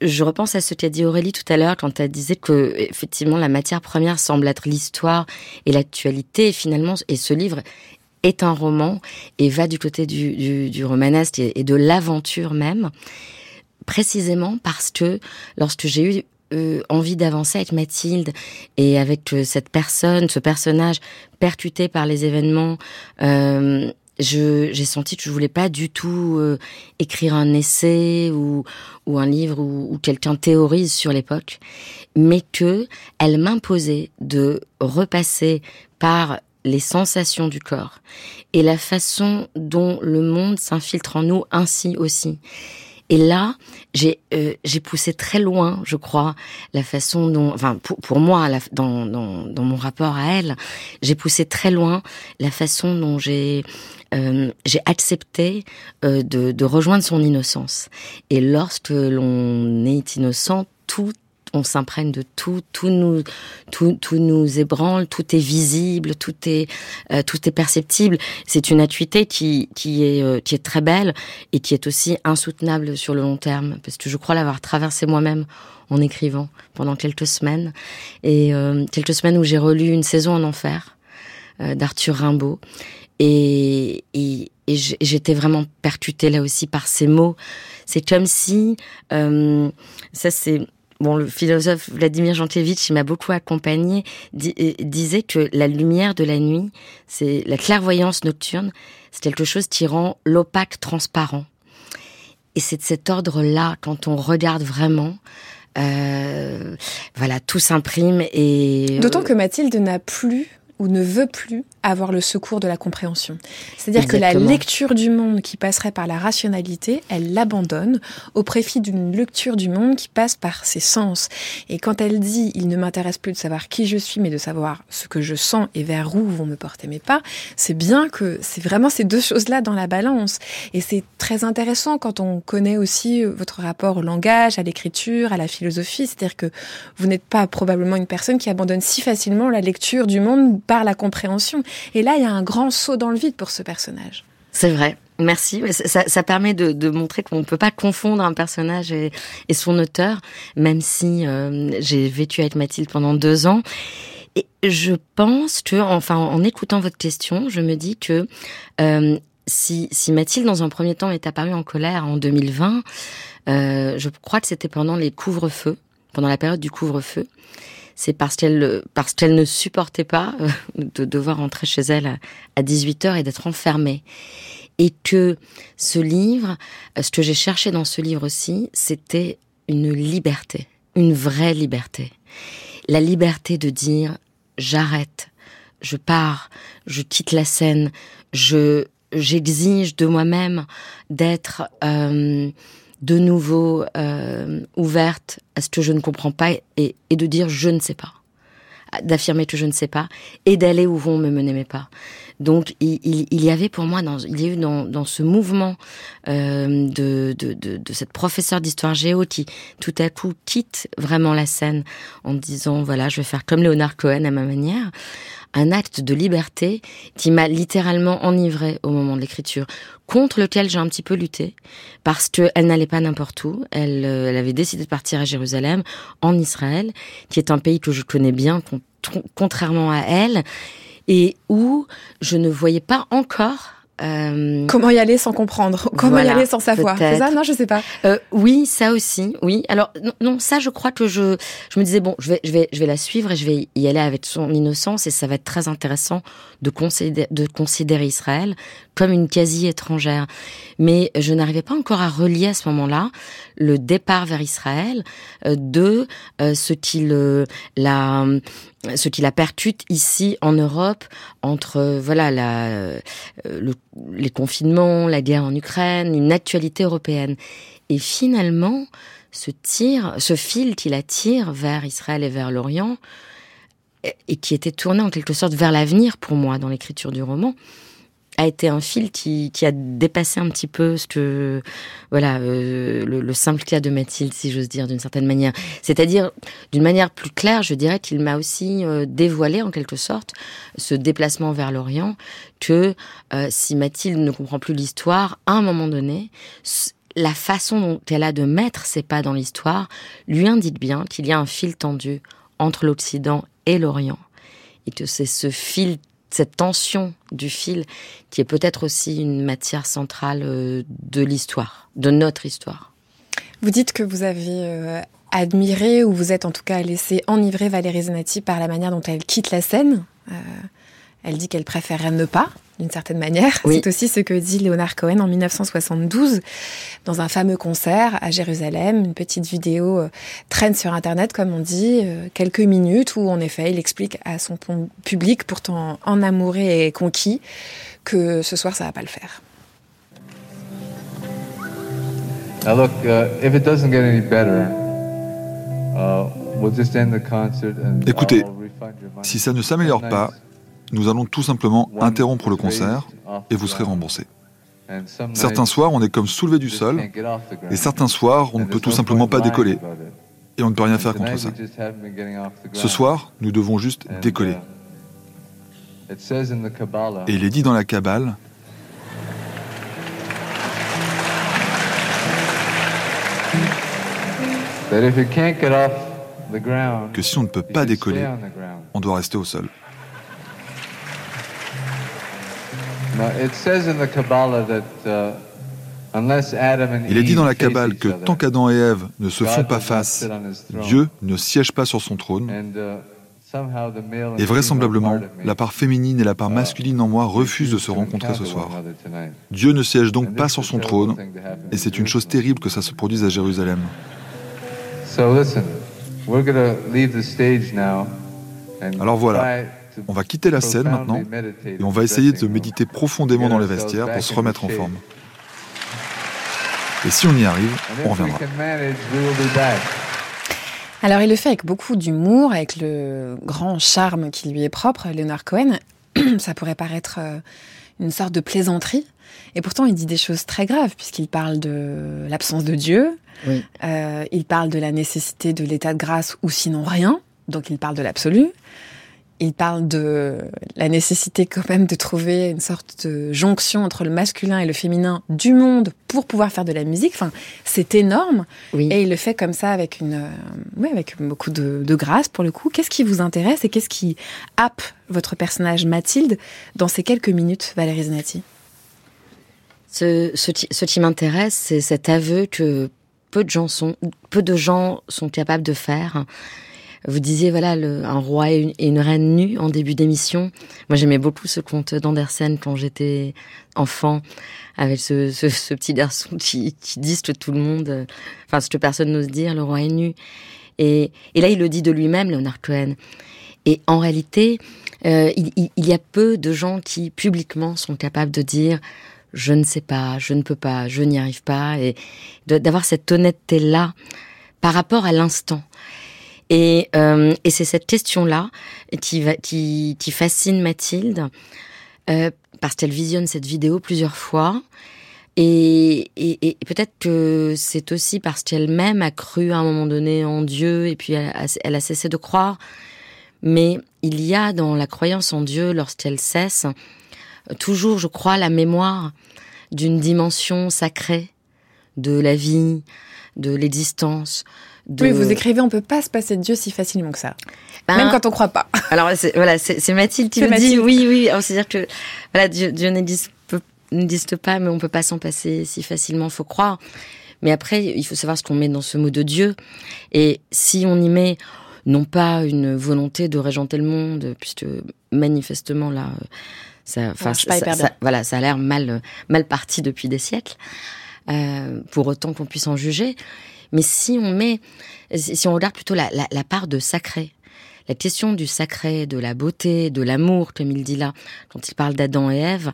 je repense à ce qu'a dit Aurélie tout à l'heure quand elle disait que effectivement la matière première semble être l'histoire et l'actualité. Finalement, et ce livre est un roman et va du côté du, du, romanesque et de l'aventure même, précisément parce que lorsque j'ai eu euh, envie d'avancer avec Mathilde et avec euh, cette personne, ce personnage percuté par les événements, euh, j'ai senti que je voulais pas du tout écrire un essai ou un livre où quelqu'un théorise sur l'époque, mais que elle m'imposait de repasser par les sensations du corps et la façon dont le monde s'infiltre en nous ainsi aussi. Et là, j'ai euh, j'ai poussé très loin, je crois, la façon dont, enfin pour, pour moi, dans dans mon rapport à elle, j'ai poussé très loin la façon dont j'ai euh, j'ai accepté euh, de, de rejoindre son innocence. Et lorsque l'on est innocent, tout on s'imprègne de tout, tout nous, tout, tout nous ébranle, tout est visible, tout est, euh, tout est perceptible. C'est une acuité qui, qui est, euh, qui est très belle et qui est aussi insoutenable sur le long terme, parce que je crois l'avoir traversé moi-même en écrivant pendant quelques semaines et euh, quelques semaines où j'ai relu une saison en enfer euh, d'Arthur Rimbaud et, et, et j'étais vraiment percutée là aussi par ces mots. C'est comme si, euh, ça c'est bon, le philosophe Vladimir Jankévitch, il m'a beaucoup accompagné, di- euh, disait que la lumière de la nuit, c'est la clairvoyance nocturne, c'est quelque chose qui rend l'opaque transparent. Et c'est de cet ordre-là, quand on regarde vraiment, euh, voilà, tout s'imprime et D'autant que Mathilde n'a plus ou ne veut plus avoir le secours de la compréhension. C'est-à-dire que la lecture du monde qui passerait par la rationalité, elle l'abandonne au profit d'une lecture du monde qui passe par ses sens. Et quand elle dit il ne m'intéresse plus de savoir qui je suis, mais de savoir ce que je sens et vers où vont me porter mes pas, c'est bien que c'est vraiment ces deux choses-là dans la balance. Et c'est très intéressant quand on connaît aussi votre rapport au langage, à l'écriture, à la philosophie. C'est-à-dire que vous n'êtes pas probablement une personne qui abandonne si facilement la lecture du monde par la compréhension. Et là, il y a un grand saut dans le vide pour ce personnage. C'est vrai. Merci. Ça, ça- permet de, montrer qu'on ne peut pas confondre un personnage et, et son auteur, même si euh, j'ai vécu avec Mathilde pendant deux ans. Et je pense que, enfin, en écoutant votre question, je me dis que euh, si, si Mathilde, dans un premier temps, est apparue en colère en 2020, euh, je crois que c'était pendant les couvre-feux, pendant la période du couvre-feu. C'est parce qu'elle parce qu'elle ne supportait pas euh, de devoir rentrer chez elle à, à 18 heures et d'être enfermée et que ce livre, euh, ce que j'ai cherché dans ce livre aussi, c'était une liberté, une vraie liberté. La liberté de dire j'arrête, je pars, je quitte la scène, je j'exige de moi-même d'être euh, de nouveau euh, ouverte à ce que je ne comprends pas et, et de dire je ne sais pas d'affirmer que je ne sais pas et d'aller où vont me mener mes pas. Donc il, il, il y avait pour moi, dans, il y a eu dans, dans ce mouvement euh, de, de, de, de cette professeure d'histoire géo qui tout à coup quitte vraiment la scène en disant voilà je vais faire comme Léonard Cohen à ma manière, un acte de liberté qui m'a littéralement enivré au moment de l'écriture, contre lequel j'ai un petit peu lutté parce que elle n'allait pas n'importe où. Elle, euh, elle avait décidé de partir à Jérusalem, en Israël, qui est un pays que je connais bien, con- contrairement à elle, et où je ne voyais pas encore Euh, Comment y aller sans comprendre? Comment y aller sans savoir C'est ça? Non, je sais pas. Euh, oui, ça aussi, oui. Alors non, non, ça, je crois que je, je me disais bon, je vais, je vais, je vais la suivre et je vais y aller avec son innocence et ça va être très intéressant de considérer, de considérer Israël comme une quasi étrangère. Mais je n'arrivais pas encore à relier à ce moment-là le départ vers Israël euh, de euh, ce qu'il la ce qui la percute ici en Europe entre euh, voilà euh, le- les confinements, la guerre en Ukraine, une actualité européenne. Et finalement, ce ce fil qui la tire vers Israël et vers l'Orient, et qui était tourné en quelque sorte vers l'avenir pour moi dans l'écriture du roman, a été un fil qui, qui a dépassé un petit peu ce que voilà euh, le, le simple cas de Mathilde, si j'ose dire d'une certaine manière. C'est-à-dire d'une manière plus claire, je dirais qu'il m'a aussi euh, dévoilé en quelque sorte ce déplacement vers l'Orient que euh, si Mathilde ne comprend plus l'histoire, à un moment donné, la façon dont elle a de mettre ses pas dans l'histoire lui indique bien qu'il y a un fil tendu entre l'Occident et l'Orient. Et que c'est ce fil, cette tension du fil qui est peut-être aussi une matière centrale euh, de l'histoire, de notre histoire. Vous dites que vous avez euh, admiré, ou vous êtes en tout cas laissé enivrer Valérie Zenati par la manière dont elle quitte la scène. Euh, elle dit qu'elle préférerait ne pas, d'une certaine manière. Oui. C'est aussi ce que dit Leonard Cohen en 1972, dans un fameux concert à Jérusalem. Une petite vidéo euh, traîne sur Internet, comme on dit, euh, quelques minutes, où en effet, il explique à son public, pourtant enamouré et conquis, que ce soir, ça va pas le faire. Now look, uh, if it doesn't get any better, uh, we'll just end the concert and Écoutez, I'll refund your money. Si ça ne s'améliore pas, nous allons tout simplement interrompre le concert et vous serez remboursé. Certains soirs, on est comme soulevé du sol, et certains soirs, on ne peut tout simplement pas décoller, et on ne peut rien faire contre ça. Ce soir, nous devons juste décoller. uh, Et il est dit dans la Kabbale, que si on ne peut pas décoller, on doit rester au sol. Il est dit dans la Kabbale que tant qu'Adam et Ève ne se font pas face. Dieu ne siège pas sur son trône, And, uh, somehow the male and et vraisemblablement, la part féminine et la part uh, masculine en moi refusent de se refuse to rencontrer ce soir. Dieu ne siège And donc pas sur son trône, et c'est une chose terrible que ça se produise à Jérusalem. Alors voilà, On va quitter la scène maintenant, et on va the essayer de méditer profondément dans les vestiaires pour se remettre en forme. Et si on y arrive, And on if we reviendra. Alors, il le fait avec beaucoup d'humour, avec le grand charme qui lui est propre, Leonard Cohen. (clears throat) Ça pourrait paraître euh, une sorte de plaisanterie. Et pourtant, il dit des choses très graves, puisqu'il parle de l'absence de Dieu, Oui. euh, il parle de la nécessité de l'état de grâce ou sinon rien, donc il parle de l'absolu. Il parle de la nécessité quand même de trouver une sorte de jonction entre le masculin et le féminin du monde pour pouvoir faire de la musique. Enfin, c'est énorme. Oui. Et il le fait comme ça avec une, euh, ouais, avec beaucoup de, de grâce pour le coup. Qu'est-ce qui vous intéresse et qu'est-ce qui happe votre personnage Mathilde dans ces quelques minutes, Valérie Zenati Ce, ce qui m'intéresse, c'est cet aveu que peu de gens sont, peu de gens sont capables de faire. Vous disiez voilà un roi et une, reine nus en début d'émission. Moi j'aimais beaucoup ce conte d'Andersen quand j'étais enfant, avec ce, petit garçon qui, qui dit ce tout le monde, enfin ce que personne n'ose dire, le roi est nu. Et, là il le dit de lui-même, Leonard Cohen. Et en réalité, euh, il, y a peu de gens qui publiquement sont capables de dire je ne sais pas, je ne peux pas, je n'y arrive pas, et d'avoir cette honnêteté-là par rapport à l'instant. Et, euh, et c'est cette question-là qui, qui, qui fascine Mathilde, euh, parce qu'elle visionne cette vidéo plusieurs fois. Et, et, et peut-être que c'est aussi parce qu'elle-même a cru à un moment donné en Dieu, et puis elle a, elle a cessé de croire. Mais il y a dans la croyance en Dieu, lorsqu'elle cesse, toujours, je crois, la mémoire d'une dimension sacrée de la vie, de l'existence. De... Oui, vous écrivez, on peut pas se passer de Dieu si facilement que ça. Ben, Même quand on croit pas. (laughs) Alors voilà, c'est Mathilde qui le dit. Oui, oui. C'est-à-dire que voilà, Dieu, Dieu n'existe pas, mais on peut pas s'en passer si facilement, faut croire. Mais après, il faut savoir ce qu'on met dans ce mot de Dieu. Et si on y met non pas une volonté de régenter le monde, puisque manifestement là, ça, voilà, ça a l'air mal, mal parti depuis des siècles. Euh, pour autant qu'on puisse en juger. Mais si on met, si on regarde plutôt la, la, la part de sacré, la question du sacré, de la beauté, de l'amour, comme il dit là, quand il parle d'Adam et Ève,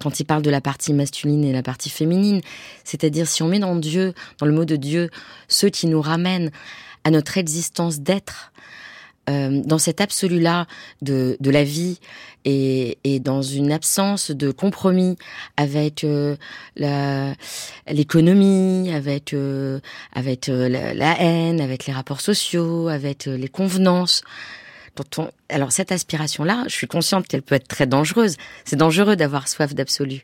quand il parle de la partie masculine et la partie féminine, c'est-à-dire si on met dans Dieu, dans le mot de Dieu, ceux qui nous ramènent à notre existence d'être, euh, dans cet absolu-là de, de la vie et, et dans une absence de compromis avec euh, l'économie, avec euh, avec euh, la, haine, avec les rapports sociaux, avec euh, les convenances. Alors cette aspiration-là, je suis consciente qu'elle peut être très dangereuse. C'est dangereux d'avoir soif d'absolu.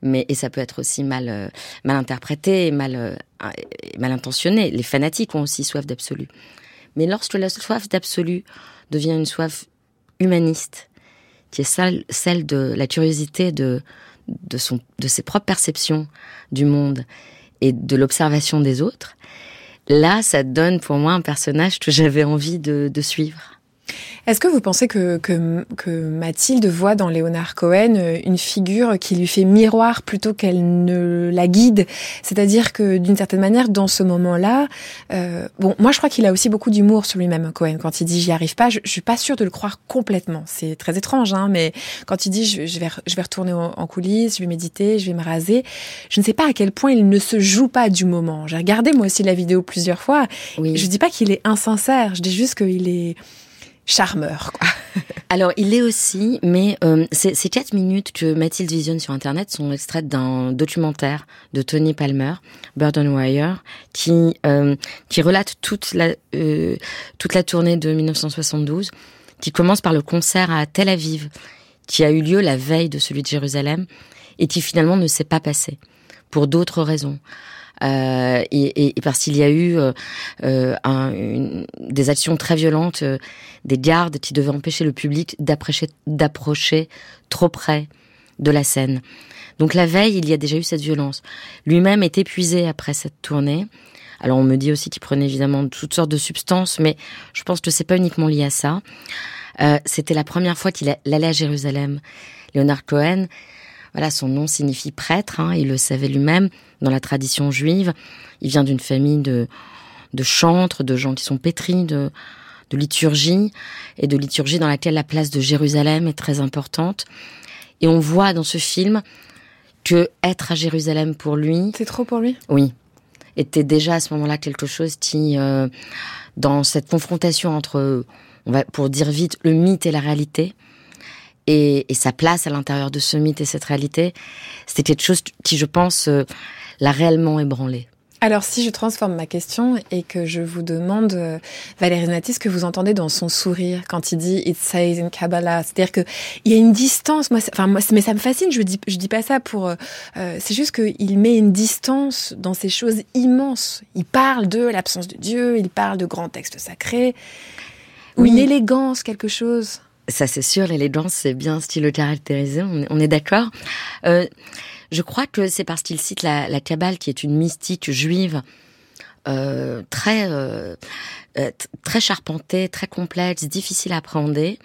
Mais et ça peut être aussi mal mal interprété, mal mal intentionné. Les fanatiques ont aussi soif d'absolu. Mais lorsque la soif d'absolu devient une soif humaniste, qui est celle, de la curiosité de, ses propres perceptions du monde et de l'observation des autres, là, ça donne pour moi un personnage que j'avais envie de suivre. Est-ce que vous pensez que, que, que Mathilde voit dans Léonard Cohen euh, une figure qui lui fait miroir plutôt qu'elle ne la guide? C'est-à-dire que d'une certaine manière, dans ce moment-là, euh, bon, moi je crois qu'il a aussi beaucoup d'humour sur lui-même, Cohen. Quand il dit j'y arrive pas, je, je suis pas sûre de le croire complètement. C'est très étrange, hein, mais quand il dit je, je vais, je vais retourner en, en coulisses, je vais méditer, je vais me raser, je ne sais pas à quel point il ne se joue pas du moment. J'ai regardé moi aussi la vidéo plusieurs fois. Oui. Je dis pas qu'il est insincère, je dis juste qu'il est charmeur. (laughs) Alors, il est aussi, mais euh, ces, quatre minutes que Mathilde visionne sur Internet sont extraites d'un documentaire de Tony Palmer, Burden Wire, qui euh, qui relate toute la euh, toute la tournée de 1972, qui commence par le concert à Tel Aviv, qui a eu lieu la veille de celui de Jérusalem et qui finalement ne s'est pas passé pour d'autres raisons. Euh, et, parce qu'il y a eu euh, euh, des actions très violentes des gardes qui devaient empêcher le public d'approcher, trop près de la scène. Donc la veille, il y a déjà eu cette violence. Lui-même est épuisé après cette tournée. Alors on me dit aussi qu'il prenait évidemment toutes sortes de substances, mais je pense que c'est pas uniquement lié à ça. C'était la première fois qu'il allait à Jérusalem. Leonard Cohen, voilà, son nom signifie prêtre, hein, il le savait lui-même dans la tradition juive. Il vient d'une famille de, de chantres, de gens qui sont pétris de, de liturgie et de liturgie dans laquelle la place de Jérusalem est très importante. Et on voit dans ce film que être à Jérusalem pour lui, C'est trop pour lui? Oui, était déjà à ce moment-là quelque chose qui, euh, dans cette confrontation entre, on va pour dire vite, le mythe et la réalité, et, et sa place à l'intérieur de ce mythe et cette réalité, c'était quelque chose qui, je pense, euh, l'a réellement ébranlé. Alors, si je transforme ma question et que je vous demande, euh, Valérie Znati, ce que vous entendez dans son sourire quand il dit It says in Kabbalah, c'est-à-dire que il y a une distance. Moi, c'est- enfin, moi, c'est- mais ça me fascine. Je dis, je dis pas ça pour. euh, euh, c'est juste qu'il met une distance dans ces choses immenses. Il parle de l'absence de Dieu, il parle de grands textes sacrés, ou Oui. une élégance, quelque chose. Ça, c'est sûr, l'élégance, c'est bien ce qui le caractérisait, on est, d'accord. Euh, je crois que c'est parce qu'il cite la, la Kabbale, qui est une mystique juive euh, très, euh, très charpentée, très complexe, difficile à appréhender,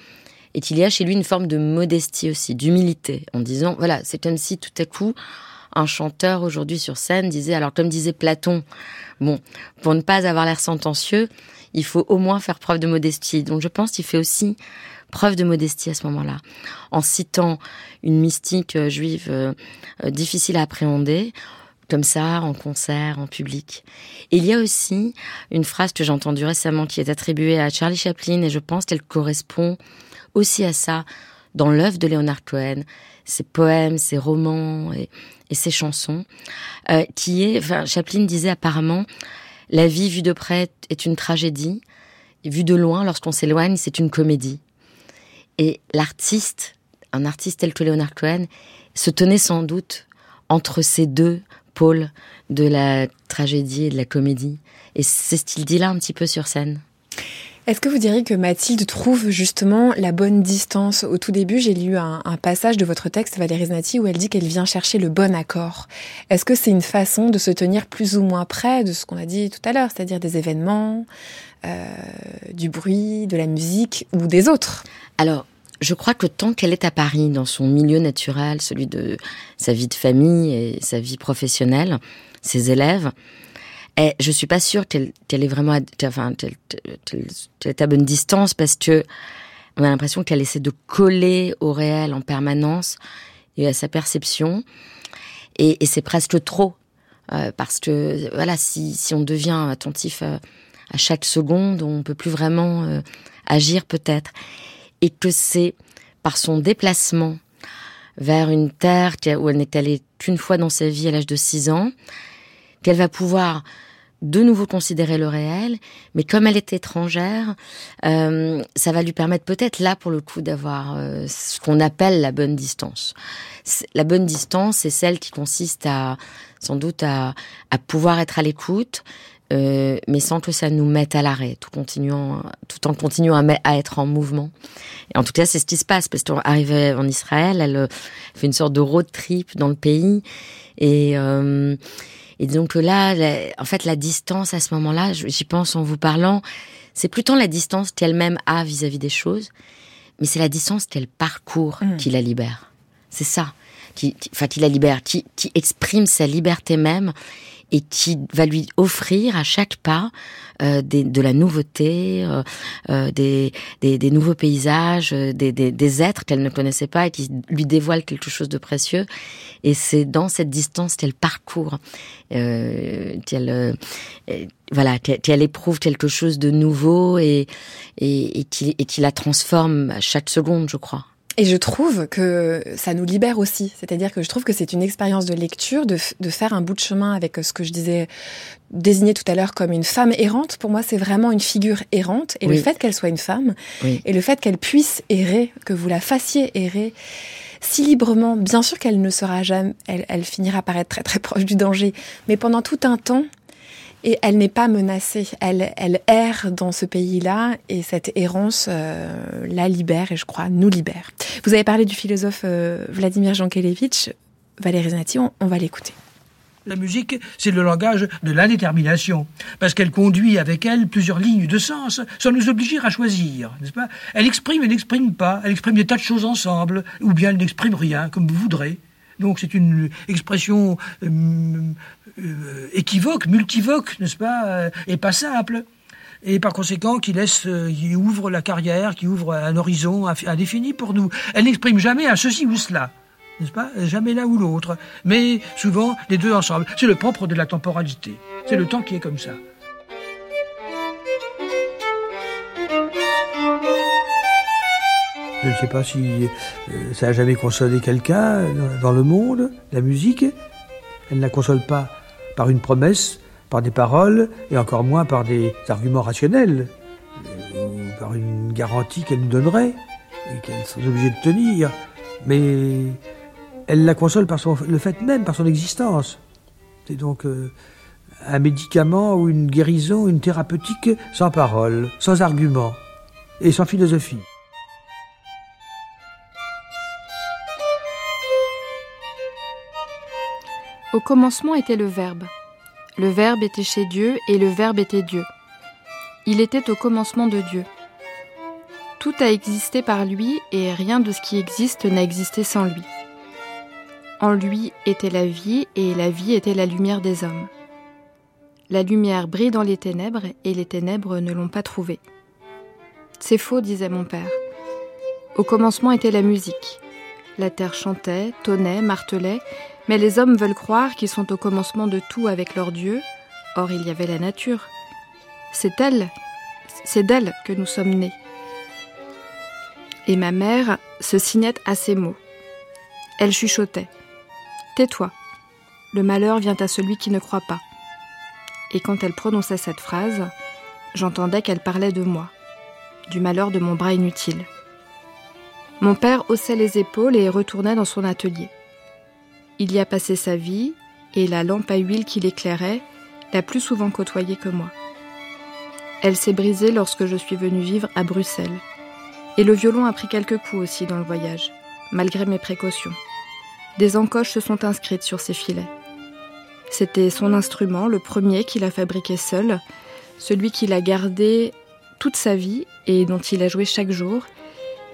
et qu'il y a chez lui une forme de modestie aussi, d'humilité, en disant, voilà, c'est comme si tout à coup, un chanteur aujourd'hui sur scène disait, alors comme disait Platon, bon, pour ne pas avoir l'air sentencieux, il faut au moins faire preuve de modestie. Donc je pense qu'il fait aussi preuve de modestie à ce moment-là, en citant une mystique euh, juive euh, euh, difficile à appréhender, comme ça, en concert, en public. Il y a aussi une phrase que j'ai entendue récemment qui est attribuée à Charlie Chaplin, et je pense qu'elle correspond aussi à ça dans l'œuvre de Leonard Cohen, ses poèmes, ses romans et, ses chansons, qui est, enfin, Chaplin disait apparemment, la vie vue de près est une tragédie, et vue de loin, lorsqu'on s'éloigne, c'est une comédie. Et l'artiste, un artiste tel que Leonard Cohen, se tenait sans doute entre ces deux pôles de la tragédie et de la comédie. Et c'est ce qu'il dit là un petit peu sur scène. Est-ce que vous diriez que Mathilde trouve justement la bonne distance? Au tout début, j'ai lu un, passage de votre texte, Valérie Znati, où elle dit qu'elle vient chercher le bon accord. Est-ce que c'est une façon de se tenir plus ou moins près de ce qu'on a dit tout à l'heure, c'est-à-dire des événements, du bruit, de la musique ou des autres Alors, je crois que tant qu'elle est à Paris, dans son milieu naturel, celui de sa vie de famille et sa vie professionnelle, ses élèves, et je suis pas sûre qu'elle est vraiment, à bonne distance parce que on a l'impression qu'elle essaie de coller au réel en permanence et à sa perception. Et, c'est presque trop. Euh, parce que, voilà, si, si on devient attentif à, chaque seconde, on peut plus vraiment euh, agir peut-être. Et que c'est par son déplacement vers une terre où elle n'est allée qu'une fois dans sa vie à l'âge de 6 ans, qu'elle va pouvoir de nouveau considérer le réel, mais comme elle est étrangère, euh, ça va lui permettre peut-être là pour le coup d'avoir euh, ce qu'on appelle la bonne distance. La bonne distance, c'est celle qui consiste à sans doute à, à pouvoir être à l'écoute, euh, mais sans que ça nous mette à l'arrêt, tout, continuant, tout en continuant à, à, être en mouvement. Et en tout cas, c'est ce qui se passe, parce qu'elle arrivait en Israël, elle, elle fait une sorte de road trip dans le pays, et euh, et donc là, en fait, la distance à ce moment-là, j'y pense en vous parlant, c'est plutôt la distance qu'elle-même a vis-à-vis des choses, mais c'est la distance qu'elle parcourt mm. qui la libère. C'est ça, qui, enfin, qui la libère, qui, qui exprime sa liberté même et qui va lui offrir à chaque pas euh, des, de la nouveauté, euh, euh des, des, des, nouveaux paysages, euh, des, des êtres qu'elle ne connaissait pas et qui lui dévoilent quelque chose de précieux. Et c'est dans cette distance qu'elle parcourt, euh, qu'elle voilà, qu'elle éprouve quelque chose de nouveau et, et, et qui, et qui la transforme à chaque seconde, je crois. Et je trouve que ça nous libère aussi. C'est-à-dire que je trouve que c'est une expérience de lecture, de, de, faire un bout de chemin avec ce que je disais, désigné tout à l'heure comme une femme errante. Pour moi, c'est vraiment une figure errante. Et le fait qu'elle soit une femme, et le fait qu'elle puisse errer, que vous la fassiez errer, si librement, bien sûr qu'elle ne sera jamais, elle, elle finira par être très très proche du danger, mais pendant tout un temps, et elle n'est pas menacée. Elle, erre dans ce pays-là et cette errance euh, la libère et je crois nous libère. Vous avez parlé du philosophe euh, Vladimir Jankélévitch. Valérie Znati, on, va l'écouter. La musique, c'est le langage de l'indétermination, parce qu'elle conduit avec elle plusieurs lignes de sens, sans nous obliger à choisir, n'est-ce pas? Elle exprime et n'exprime pas, elle exprime des tas de choses ensemble, ou bien elle n'exprime rien, comme vous voudrez. Donc c'est une expression euh, équivoque, multivoque, n'est-ce pas, euh, et pas simple. Et par conséquent, qui laisse, qui ouvre la carrière, qui ouvre un horizon indéfini pour nous. Elle n'exprime jamais un ceci ou cela n'est-ce pas Jamais l'un ou l'autre, mais souvent les deux ensemble. C'est le propre de la temporalité. C'est le temps qui est comme ça. Je ne sais pas si euh, ça a jamais consolé quelqu'un dans le monde, la musique. Elle ne la console pas par une promesse, par des paroles, et encore moins par des arguments rationnels, ou par une garantie qu'elle nous donnerait, et qu'elle serait obligée de tenir. Mais elle la console par son, le fait même, par son existence. C'est donc euh, un médicament ou une guérison, une thérapeutique sans parole, sans argument et sans philosophie. Au commencement était le Verbe. Le Verbe était chez Dieu et le Verbe était Dieu. Il était au commencement de Dieu. Tout a existé par lui et rien de ce qui existe n'a existé sans lui. En lui était la vie et la vie était la lumière des hommes. La lumière brille dans les ténèbres et les ténèbres ne l'ont pas trouvée. C'est faux, disait mon père. Au commencement était la musique. La terre chantait, tonnait, martelait, mais les hommes veulent croire qu'ils sont au commencement de tout avec leur Dieu. Or, il y avait la nature. C'est elle, c'est d'elle que nous sommes nés. Et ma mère se signait à ces mots. Elle chuchotait. Tais-toi. Le malheur vient à celui qui ne croit pas. Et quand elle prononçait cette phrase, j'entendais qu'elle parlait de moi, du malheur de mon bras inutile. Mon père haussait les épaules et retournait dans son atelier. Il y a passé sa vie, et la lampe à huile qui l'éclairait l'a plus souvent côtoyé que moi. Elle s'est brisée lorsque je suis venue vivre à Bruxelles. Et le violon a pris quelques coups aussi dans le voyage, malgré mes précautions. Des encoches se sont inscrites sur ses filets. C'était son instrument, le premier qu'il a fabriqué seul, celui qu'il a gardé toute sa vie et dont il a joué chaque jour.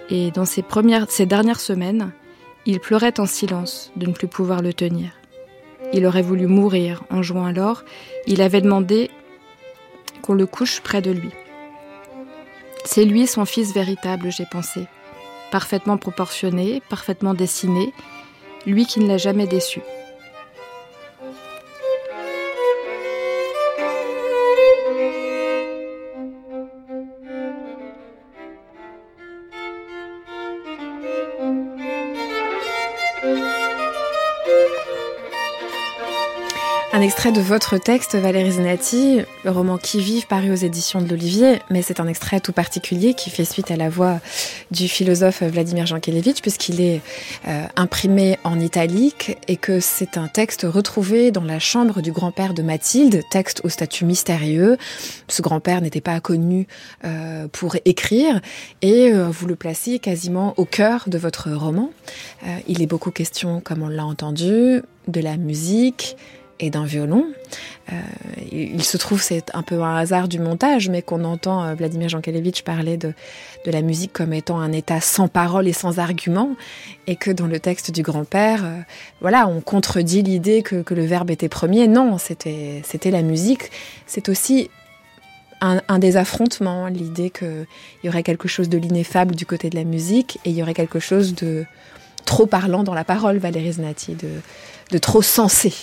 Et dans premières, ces dernières semaines, il pleurait en silence de ne plus pouvoir le tenir. Il aurait voulu mourir en jouant alors. Il avait demandé qu'on le couche près de lui. C'est lui son fils véritable, j'ai pensé. Parfaitement proportionné, parfaitement dessiné, lui qui ne l'a jamais déçu. Extrait de votre texte, Valérie Zenati, le roman Qui vive, paru aux éditions de l'Olivier, mais c'est un extrait tout particulier qui fait suite à la voix du philosophe Vladimir Jankélévitch, puisqu'il est euh, imprimé en italique et que c'est un texte retrouvé dans la chambre du grand-père de Mathilde, texte au statut mystérieux. Ce grand-père n'était pas connu euh, pour écrire et euh, vous le placez quasiment au cœur de votre roman. il est beaucoup question, comme on l'a entendu, de la musique, et d'un violon. Euh, il se trouve, c'est un peu un hasard du montage, mais qu'on entend euh, Vladimir Jankélévitch parler de, de la musique comme étant un état sans parole et sans argument, et que dans le texte du grand-père, euh, voilà, on contredit l'idée que, que, le verbe était premier. Non, c'était la musique. C'est aussi un, un, des affrontements, l'idée qu'il y aurait quelque chose de l'ineffable du côté de la musique, et il y aurait quelque chose de trop parlant dans la parole, Valérie Znati, de, de trop sensé.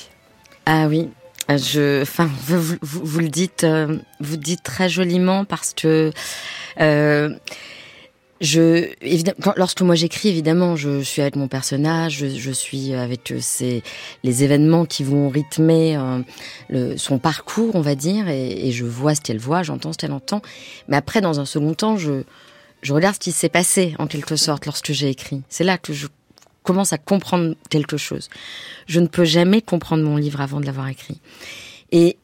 Ah oui, je, enfin, vous, vous, le dites, euh, vous dites très joliment parce que euh, je, évidemment, lorsque moi j'écris, évidemment, je, suis avec mon personnage, je, suis avec euh, les événements qui vont rythmer euh, le, son parcours, on va dire, et, et je vois ce qu'elle voit, j'entends ce qu'elle entend. Mais après, dans un second temps, je, je regarde ce qui s'est passé en quelque sorte lorsque j'ai écrit. C'est là que je commence à comprendre quelque chose. Je ne peux jamais comprendre mon livre avant de l'avoir écrit. Et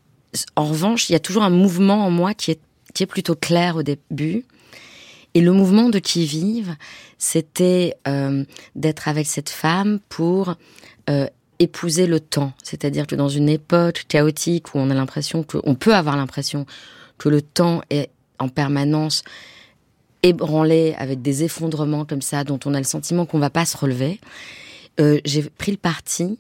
en revanche, il y a toujours un mouvement en moi qui est, qui est plutôt clair au début. Et le mouvement de qui vive, c'était euh, d'être avec cette femme pour euh, épouser le temps. C'est-à-dire que dans une époque chaotique où on a l'impression que, on peut avoir l'impression que le temps est en permanence ébranlé avec des effondrements comme ça, dont on a le sentiment qu'on va pas se relever, euh, j'ai pris le parti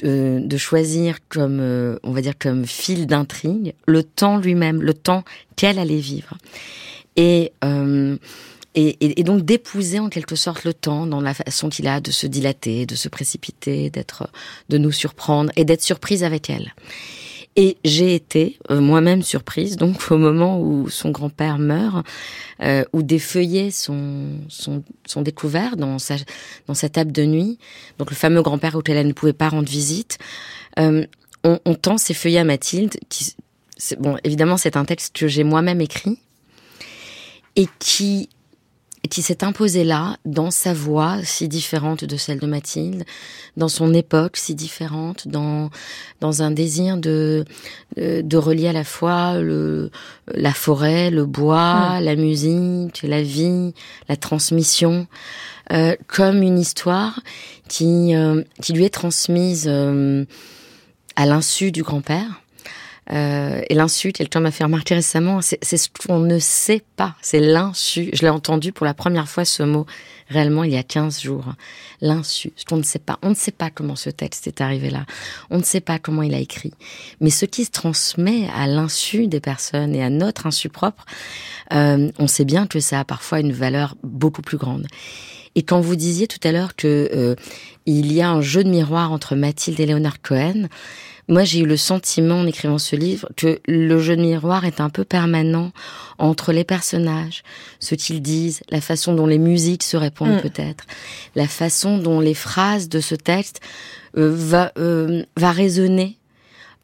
de, de choisir comme, euh, on va dire, comme fil d'intrigue le temps lui-même, le temps qu'elle allait vivre. Et, euh, et, et, donc d'épouser en quelque sorte le temps dans la façon qu'il a de se dilater, de se précipiter, d'être, de nous surprendre et d'être surprise avec elle. Et j'ai été euh, moi-même surprise, donc (laughs) au moment où son grand-père meurt, euh, où des feuillets sont, sont, découverts dans sa, dans sa table de nuit, donc le fameux grand-père auquel elle ne pouvait pas rendre visite, euh, on, on, tend ces feuillets à Mathilde, qui, bon, évidemment c'est un texte que j'ai moi-même écrit, et qui qui s'est imposé là, dans sa voix si différente de celle de Mathilde, dans son époque si différente, dans dans un désir de de, relier à la fois le la forêt, le bois, la musique, la vie, la transmission, euh, comme une histoire qui euh, qui lui est transmise euh, à l'insu du grand-père euh, et l'insu, quelqu'un m'a fait remarquer récemment, c'est ce qu'on ne sait pas, c'est l'insu. Je l'ai entendu pour la première fois ce mot réellement il y a 15 jours. L'insu, ce qu'on ne sait pas. On ne sait pas comment ce texte est arrivé là. On ne sait pas comment il a écrit. Mais ce qui se transmet à l'insu des personnes et à notre insu propre, euh, on sait bien que ça a parfois une valeur beaucoup plus grande. Et quand vous disiez tout à l'heure que euh, il y a un jeu de miroir entre Mathilde et Leonard Cohen, moi, j'ai eu le sentiment en écrivant ce livre que le jeu de miroir est un peu permanent entre les personnages, ce qu'ils disent, la façon dont les musiques se répondent mm. peut-être, la façon dont les phrases de ce texte euh, va, euh, va résonner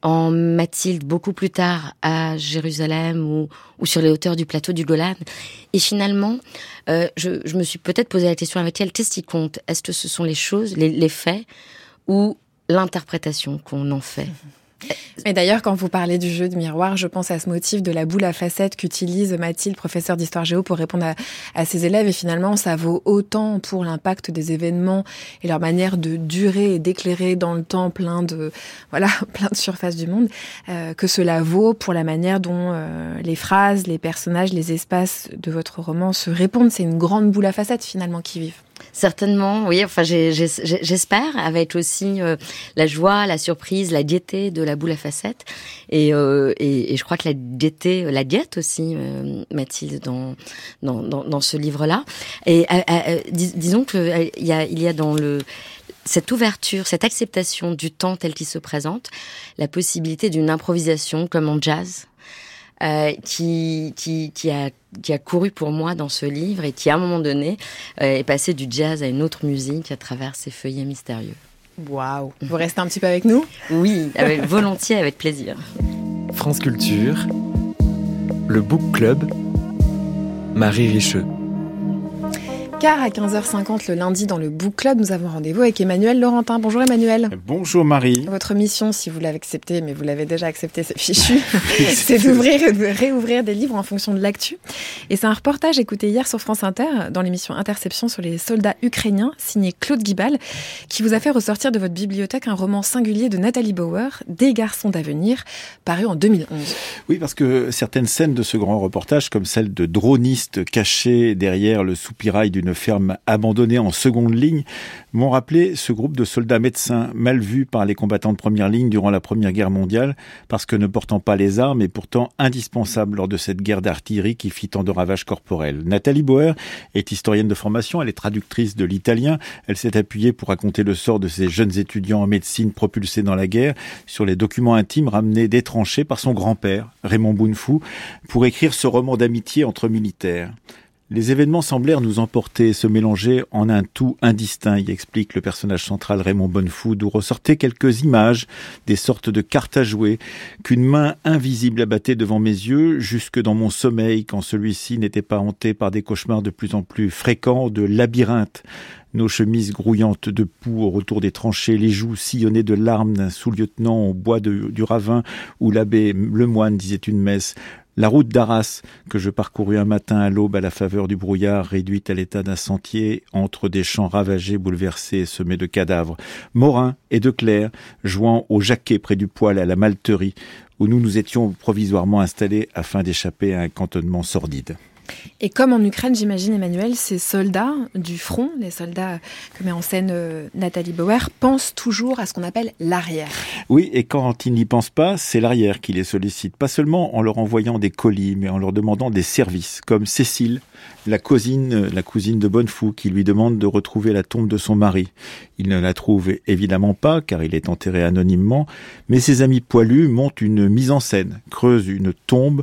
en Mathilde beaucoup plus tard à Jérusalem ou, ou, sur les hauteurs du plateau du Golan. Et finalement, euh, je, je, me suis peut-être posé la question avec elle, qu'est-ce qui compte? Est-ce que ce sont les choses, les, les faits, ou l'interprétation qu'on en fait. Et d'ailleurs, quand vous parlez du jeu de miroir, je pense à ce motif de la boule à facettes qu'utilise Mathilde, professeur d'histoire géo, pour répondre à, à, ses élèves. Et finalement, ça vaut autant pour l'impact des événements et leur manière de durer et d'éclairer dans le temps plein de, (laughs) voilà, plein de surfaces du monde, euh, que cela vaut pour la manière dont euh, les phrases, les personnages, les espaces de votre roman se répondent. C'est une grande boule à facettes finalement qui vivent. Certainement, oui. Enfin, j'espère, avec aussi euh, la joie, la surprise, la diété de la boule à facettes. Et, euh, et, et je crois que la diété, la diète aussi, euh, Mathilde, dans, dans, dans, ce livre-là. Et dis, disons qu'il y a, il y a dans le cette ouverture, cette acceptation du temps tel qu'il se présente, la possibilité d'une improvisation comme en jazz, euh, qui, qui, qui, a, qui a couru pour moi dans ce livre et qui, à un moment donné, euh, est passé du jazz à une autre musique à travers ces feuillets mystérieux. Waouh Vous restez un petit peu avec nous? Oui, avec, (laughs) volontiers, avec plaisir. France Culture, le Book Club, Marie Richeux car à 15h50 le lundi dans le Book Club, nous avons rendez-vous avec Emmanuel Laurentin. Bonjour Emmanuel. Bonjour Marie. Votre mission, si vous l'avez accepté, mais vous l'avez déjà accepté, c'est fichu, (laughs) c'est d'ouvrir et de réouvrir des livres en fonction de l'actu. Et c'est un reportage écouté hier sur France Inter dans l'émission Interception sur les soldats ukrainiens, signé Claude Guibal, qui vous a fait ressortir de votre bibliothèque un roman singulier de Nathalie Bauer, Des garçons d'avenir, paru en 2011. Oui, parce que certaines scènes de ce grand reportage, comme celle de dronistes cachés derrière le soupirail d'une ferme abandonnée en seconde ligne, m'ont rappelé ce groupe de soldats médecins mal vus par les combattants de première ligne durant la Première Guerre mondiale, parce que ne portant pas les armes et pourtant indispensables lors de cette guerre d'artillerie qui fit tant de ravages corporels. Nathalie Bauer est historienne de formation, elle est traductrice de l'italien, elle s'est appuyée pour raconter le sort de ces jeunes étudiants en médecine propulsés dans la guerre sur les documents intimes ramenés des tranchées par son grand-père, Raymond Bounefou, pour écrire ce roman d'amitié entre militaires. Les événements semblèrent nous emporter, se mélanger en un tout indistinct, y explique le personnage central Raymond Bonnefou, d'où ressortaient quelques images, des sortes de cartes à jouer, qu'une main invisible abattait devant mes yeux, jusque dans mon sommeil, quand celui-ci n'était pas hanté par des cauchemars de plus en plus fréquents, de labyrinthes, nos chemises grouillantes de poux au retour des tranchées, les joues sillonnées de larmes d'un sous-lieutenant au bois du ravin où l'abbé Lemoine disait une messe, la route d'Arras, que je parcourus un matin à l'aube à la faveur du brouillard, réduite à l'état d'un sentier entre des champs ravagés, bouleversés et semés de cadavres. Morin et De jouant au jaquet près du poêle à la malterie, où nous nous étions provisoirement installés afin d'échapper à un cantonnement sordide. Et comme en Ukraine, j'imagine, Emmanuel, ces soldats du front, les soldats que met en scène euh, Nathalie Bauer, pensent toujours à ce qu'on appelle l'arrière. Oui, et quand ils n'y pensent pas, c'est l'arrière qui les sollicite. Pas seulement en leur envoyant des colis, mais en leur demandant des services, comme Cécile, la cousine, la cousine de Bonnefou, qui lui demande de retrouver la tombe de son mari. Il ne la trouve évidemment pas, car il est enterré anonymement, mais ses amis poilus montent une mise en scène, creusent une tombe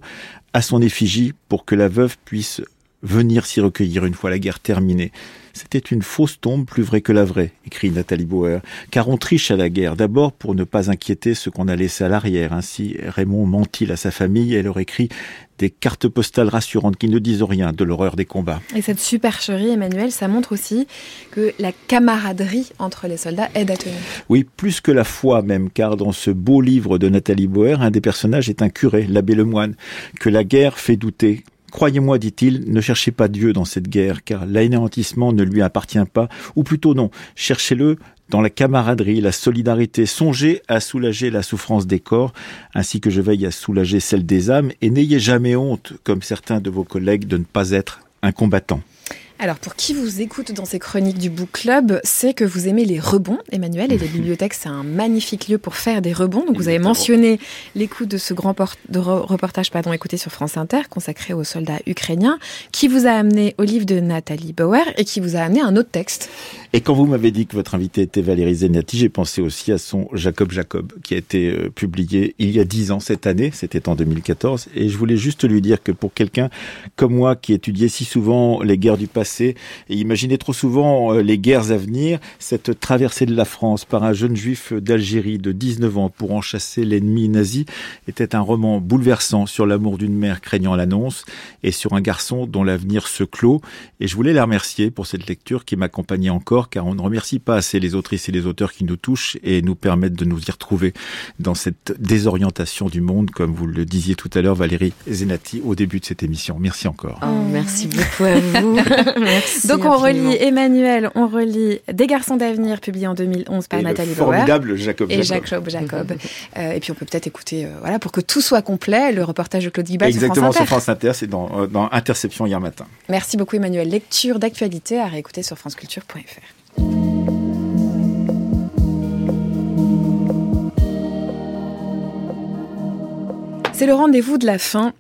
à son effigie pour que la veuve puisse venir s'y recueillir une fois la guerre terminée. C'était une fausse tombe plus vraie que la vraie, écrit Nathalie Bauer, car on triche à la guerre, d'abord pour ne pas inquiéter ce qu'on a laissé à l'arrière. Ainsi, Raymond ment-il à sa famille et leur écrit des cartes postales rassurantes qui ne disent rien de l'horreur des combats. Et cette supercherie, Emmanuel, ça montre aussi que la camaraderie entre les soldats aide à tenir. Oui, plus que la foi même, car dans ce beau livre de Nathalie Bauer, un des personnages est un curé, l'abbé Lemoine, que la guerre fait douter, Croyez-moi, dit-il, ne cherchez pas Dieu dans cette guerre, car l'anéantissement ne lui appartient pas, ou plutôt non, cherchez-le dans la camaraderie, la solidarité, songez à soulager la souffrance des corps, ainsi que je veille à soulager celle des âmes, et n'ayez jamais honte, comme certains de vos collègues, de ne pas être un combattant. Alors, pour qui vous écoute dans ces chroniques du Book Club, c'est que vous aimez les rebonds, Emmanuel, et les (laughs) bibliothèques, c'est un magnifique lieu pour faire des rebonds. Donc, vous avez mentionné l'écoute de ce grand de reportage pardon, écouté sur France Inter, consacré aux soldats ukrainiens, qui vous a amené au livre de Nathalie Bauer et qui vous a amené un autre texte. Et quand vous m'avez dit que votre invité était Valérie Zenati, j'ai pensé aussi à son Jacob Jacob, qui a été euh, publié il y a dix ans cette année, c'était en 2014, et je voulais juste lui dire que pour quelqu'un comme moi qui étudiait si souvent les guerres du passé, passé et imaginer trop souvent euh, les guerres à venir. Cette traversée de la France par un jeune juif d'Algérie de 19 ans pour en chasser l'ennemi nazi était un roman bouleversant sur l'amour d'une mère craignant l'annonce et sur un garçon dont l'avenir se clôt. Et je voulais la remercier pour cette lecture qui m'accompagnait encore car on ne remercie pas assez les autrices et les auteurs qui nous touchent et nous permettent de nous y retrouver dans cette désorientation du monde, comme vous le disiez tout à l'heure, Valérie Zenati, au début de cette émission. Merci encore. Oh, merci beaucoup à vous. (laughs) (laughs) merci Donc on relit Emmanuel, on relit Des garçons d'avenir, publié en 2011 par et Nathalie Bauer. formidable Jacob Et Jacob. Jacob Jacob. (laughs) Euh, et puis on peut peut-être écouter, euh, voilà, pour que tout soit complet, le reportage de Claude Guibal Exactement, sur sur France Inter. France Inter, c'est dans, euh, dans Interception hier matin. Merci beaucoup Emmanuel. Lecture d'actualité à réécouter sur franceculture.fr. C'est le rendez-vous de la fin.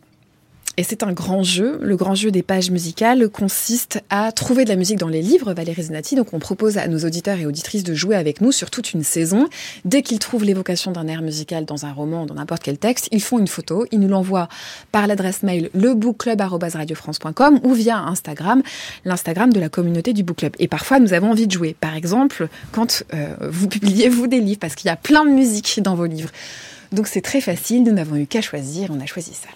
Et c'est un grand jeu. Le grand jeu des pages musicales consiste à trouver de la musique dans les livres, Valérie Zenati. Donc on propose à nos auditeurs et auditrices de jouer avec nous sur toute une saison. Dès qu'ils trouvent l'évocation d'un air musical dans un roman, dans n'importe quel texte, ils font une photo, ils nous l'envoient par l'adresse mail lebookclub.radiofrance.com ou via Instagram, l'Instagram de la communauté du book club. Et parfois nous avons envie de jouer. Par exemple, quand euh, vous publiez vous des livres, parce qu'il y a plein de musique dans vos livres. Donc c'est très facile, nous n'avons eu qu'à choisir, on a choisi ça.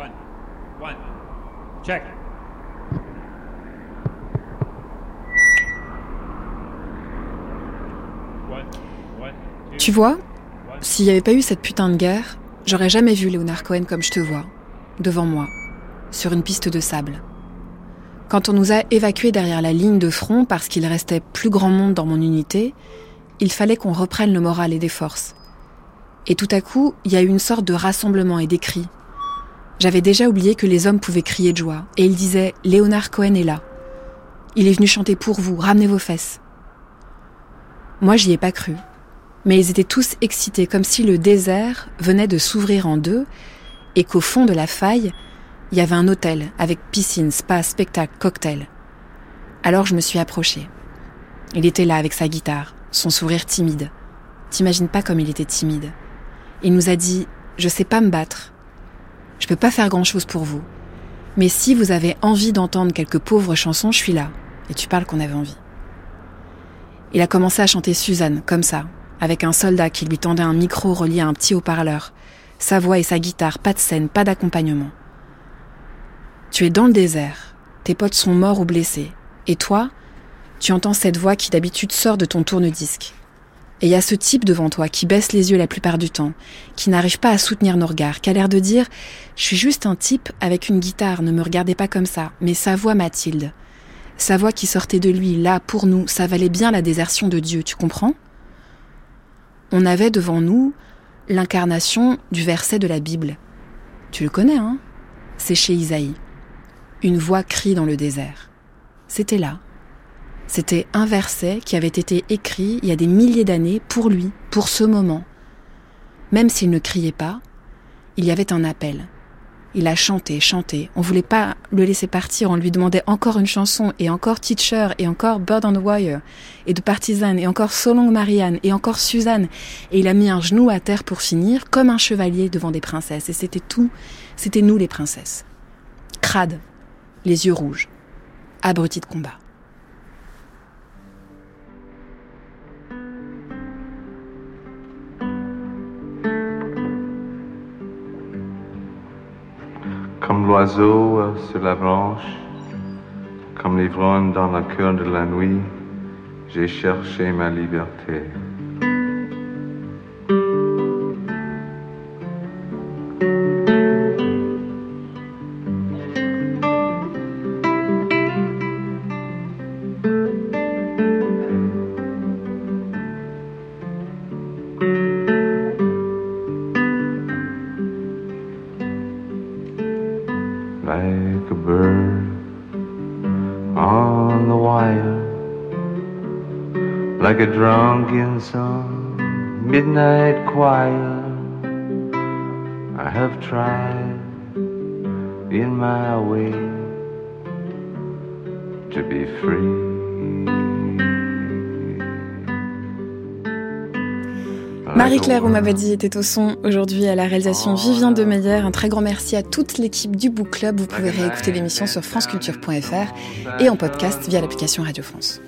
One, one, check. Tu vois, s'il n'y avait pas eu cette putain de guerre, j'aurais jamais vu Leonard Cohen comme je te vois, devant moi, sur une piste de sable. Quand on nous a évacués derrière la ligne de front parce qu'il restait plus grand monde dans mon unité, il fallait qu'on reprenne le moral et des forces. Et tout à coup, il y a eu une sorte de rassemblement et des cris. J'avais déjà oublié que les hommes pouvaient crier de joie, et ils disaient Léonard Cohen est là. Il est venu chanter pour vous, ramenez vos fesses. Moi, j'y ai pas cru. Mais ils étaient tous excités, comme si le désert venait de s'ouvrir en deux, et qu'au fond de la faille, il y avait un hôtel avec piscine, spa, spectacle, cocktail. Alors je me suis approchée. Il était là avec sa guitare, son sourire timide. T'imagines pas comme il était timide. Il nous a dit Je sais pas me battre. Je peux pas faire grand chose pour vous. Mais si vous avez envie d'entendre quelques pauvres chansons, je suis là. Et tu parles qu'on avait envie. Il a commencé à chanter Suzanne, comme ça, avec un soldat qui lui tendait un micro relié à un petit haut-parleur. Sa voix et sa guitare, pas de scène, pas d'accompagnement. Tu es dans le désert, tes potes sont morts ou blessés, et toi, tu entends cette voix qui d'habitude sort de ton tourne-disque. Et il y a ce type devant toi qui baisse les yeux la plupart du temps, qui n'arrive pas à soutenir nos regards, qui a l'air de dire Je suis juste un type avec une guitare, ne me regardez pas comme ça, mais sa voix Mathilde. Sa voix qui sortait de lui, là, pour nous, ça valait bien la désertion de Dieu, tu comprends? On avait devant nous l'incarnation du verset de la Bible. Tu le connais, hein? C'est chez Isaïe. Une voix crie dans le désert. C'était là. C'était un verset qui avait été écrit il y a des milliers d'années pour lui, pour ce moment. Même s'il ne criait pas, il y avait un appel. Il a chanté, chanté. On voulait pas le laisser partir. On lui demandait encore une chanson et encore Teacher et encore Bird on the Wire et de Partisan et encore So Long Marianne et encore Suzanne. Et il a mis un genou à terre pour finir comme un chevalier devant des princesses. Et c'était tout. C'était nous les princesses. Crade, les yeux rouges, abrutis de combat. Comme l'oiseau sur la branche, comme l'ivrogne dans le cœur de la nuit, j'ai cherché ma liberté. In some midnight choir. I have tried in my way to be free. Marie-Claire Oumabadi était au son aujourd'hui à la réalisation Vivien Demeyer. Un très grand merci à toute l'équipe du Book Club. Vous pouvez réécouter l'émission sur franceculture.fr et en podcast via l'application Radio France.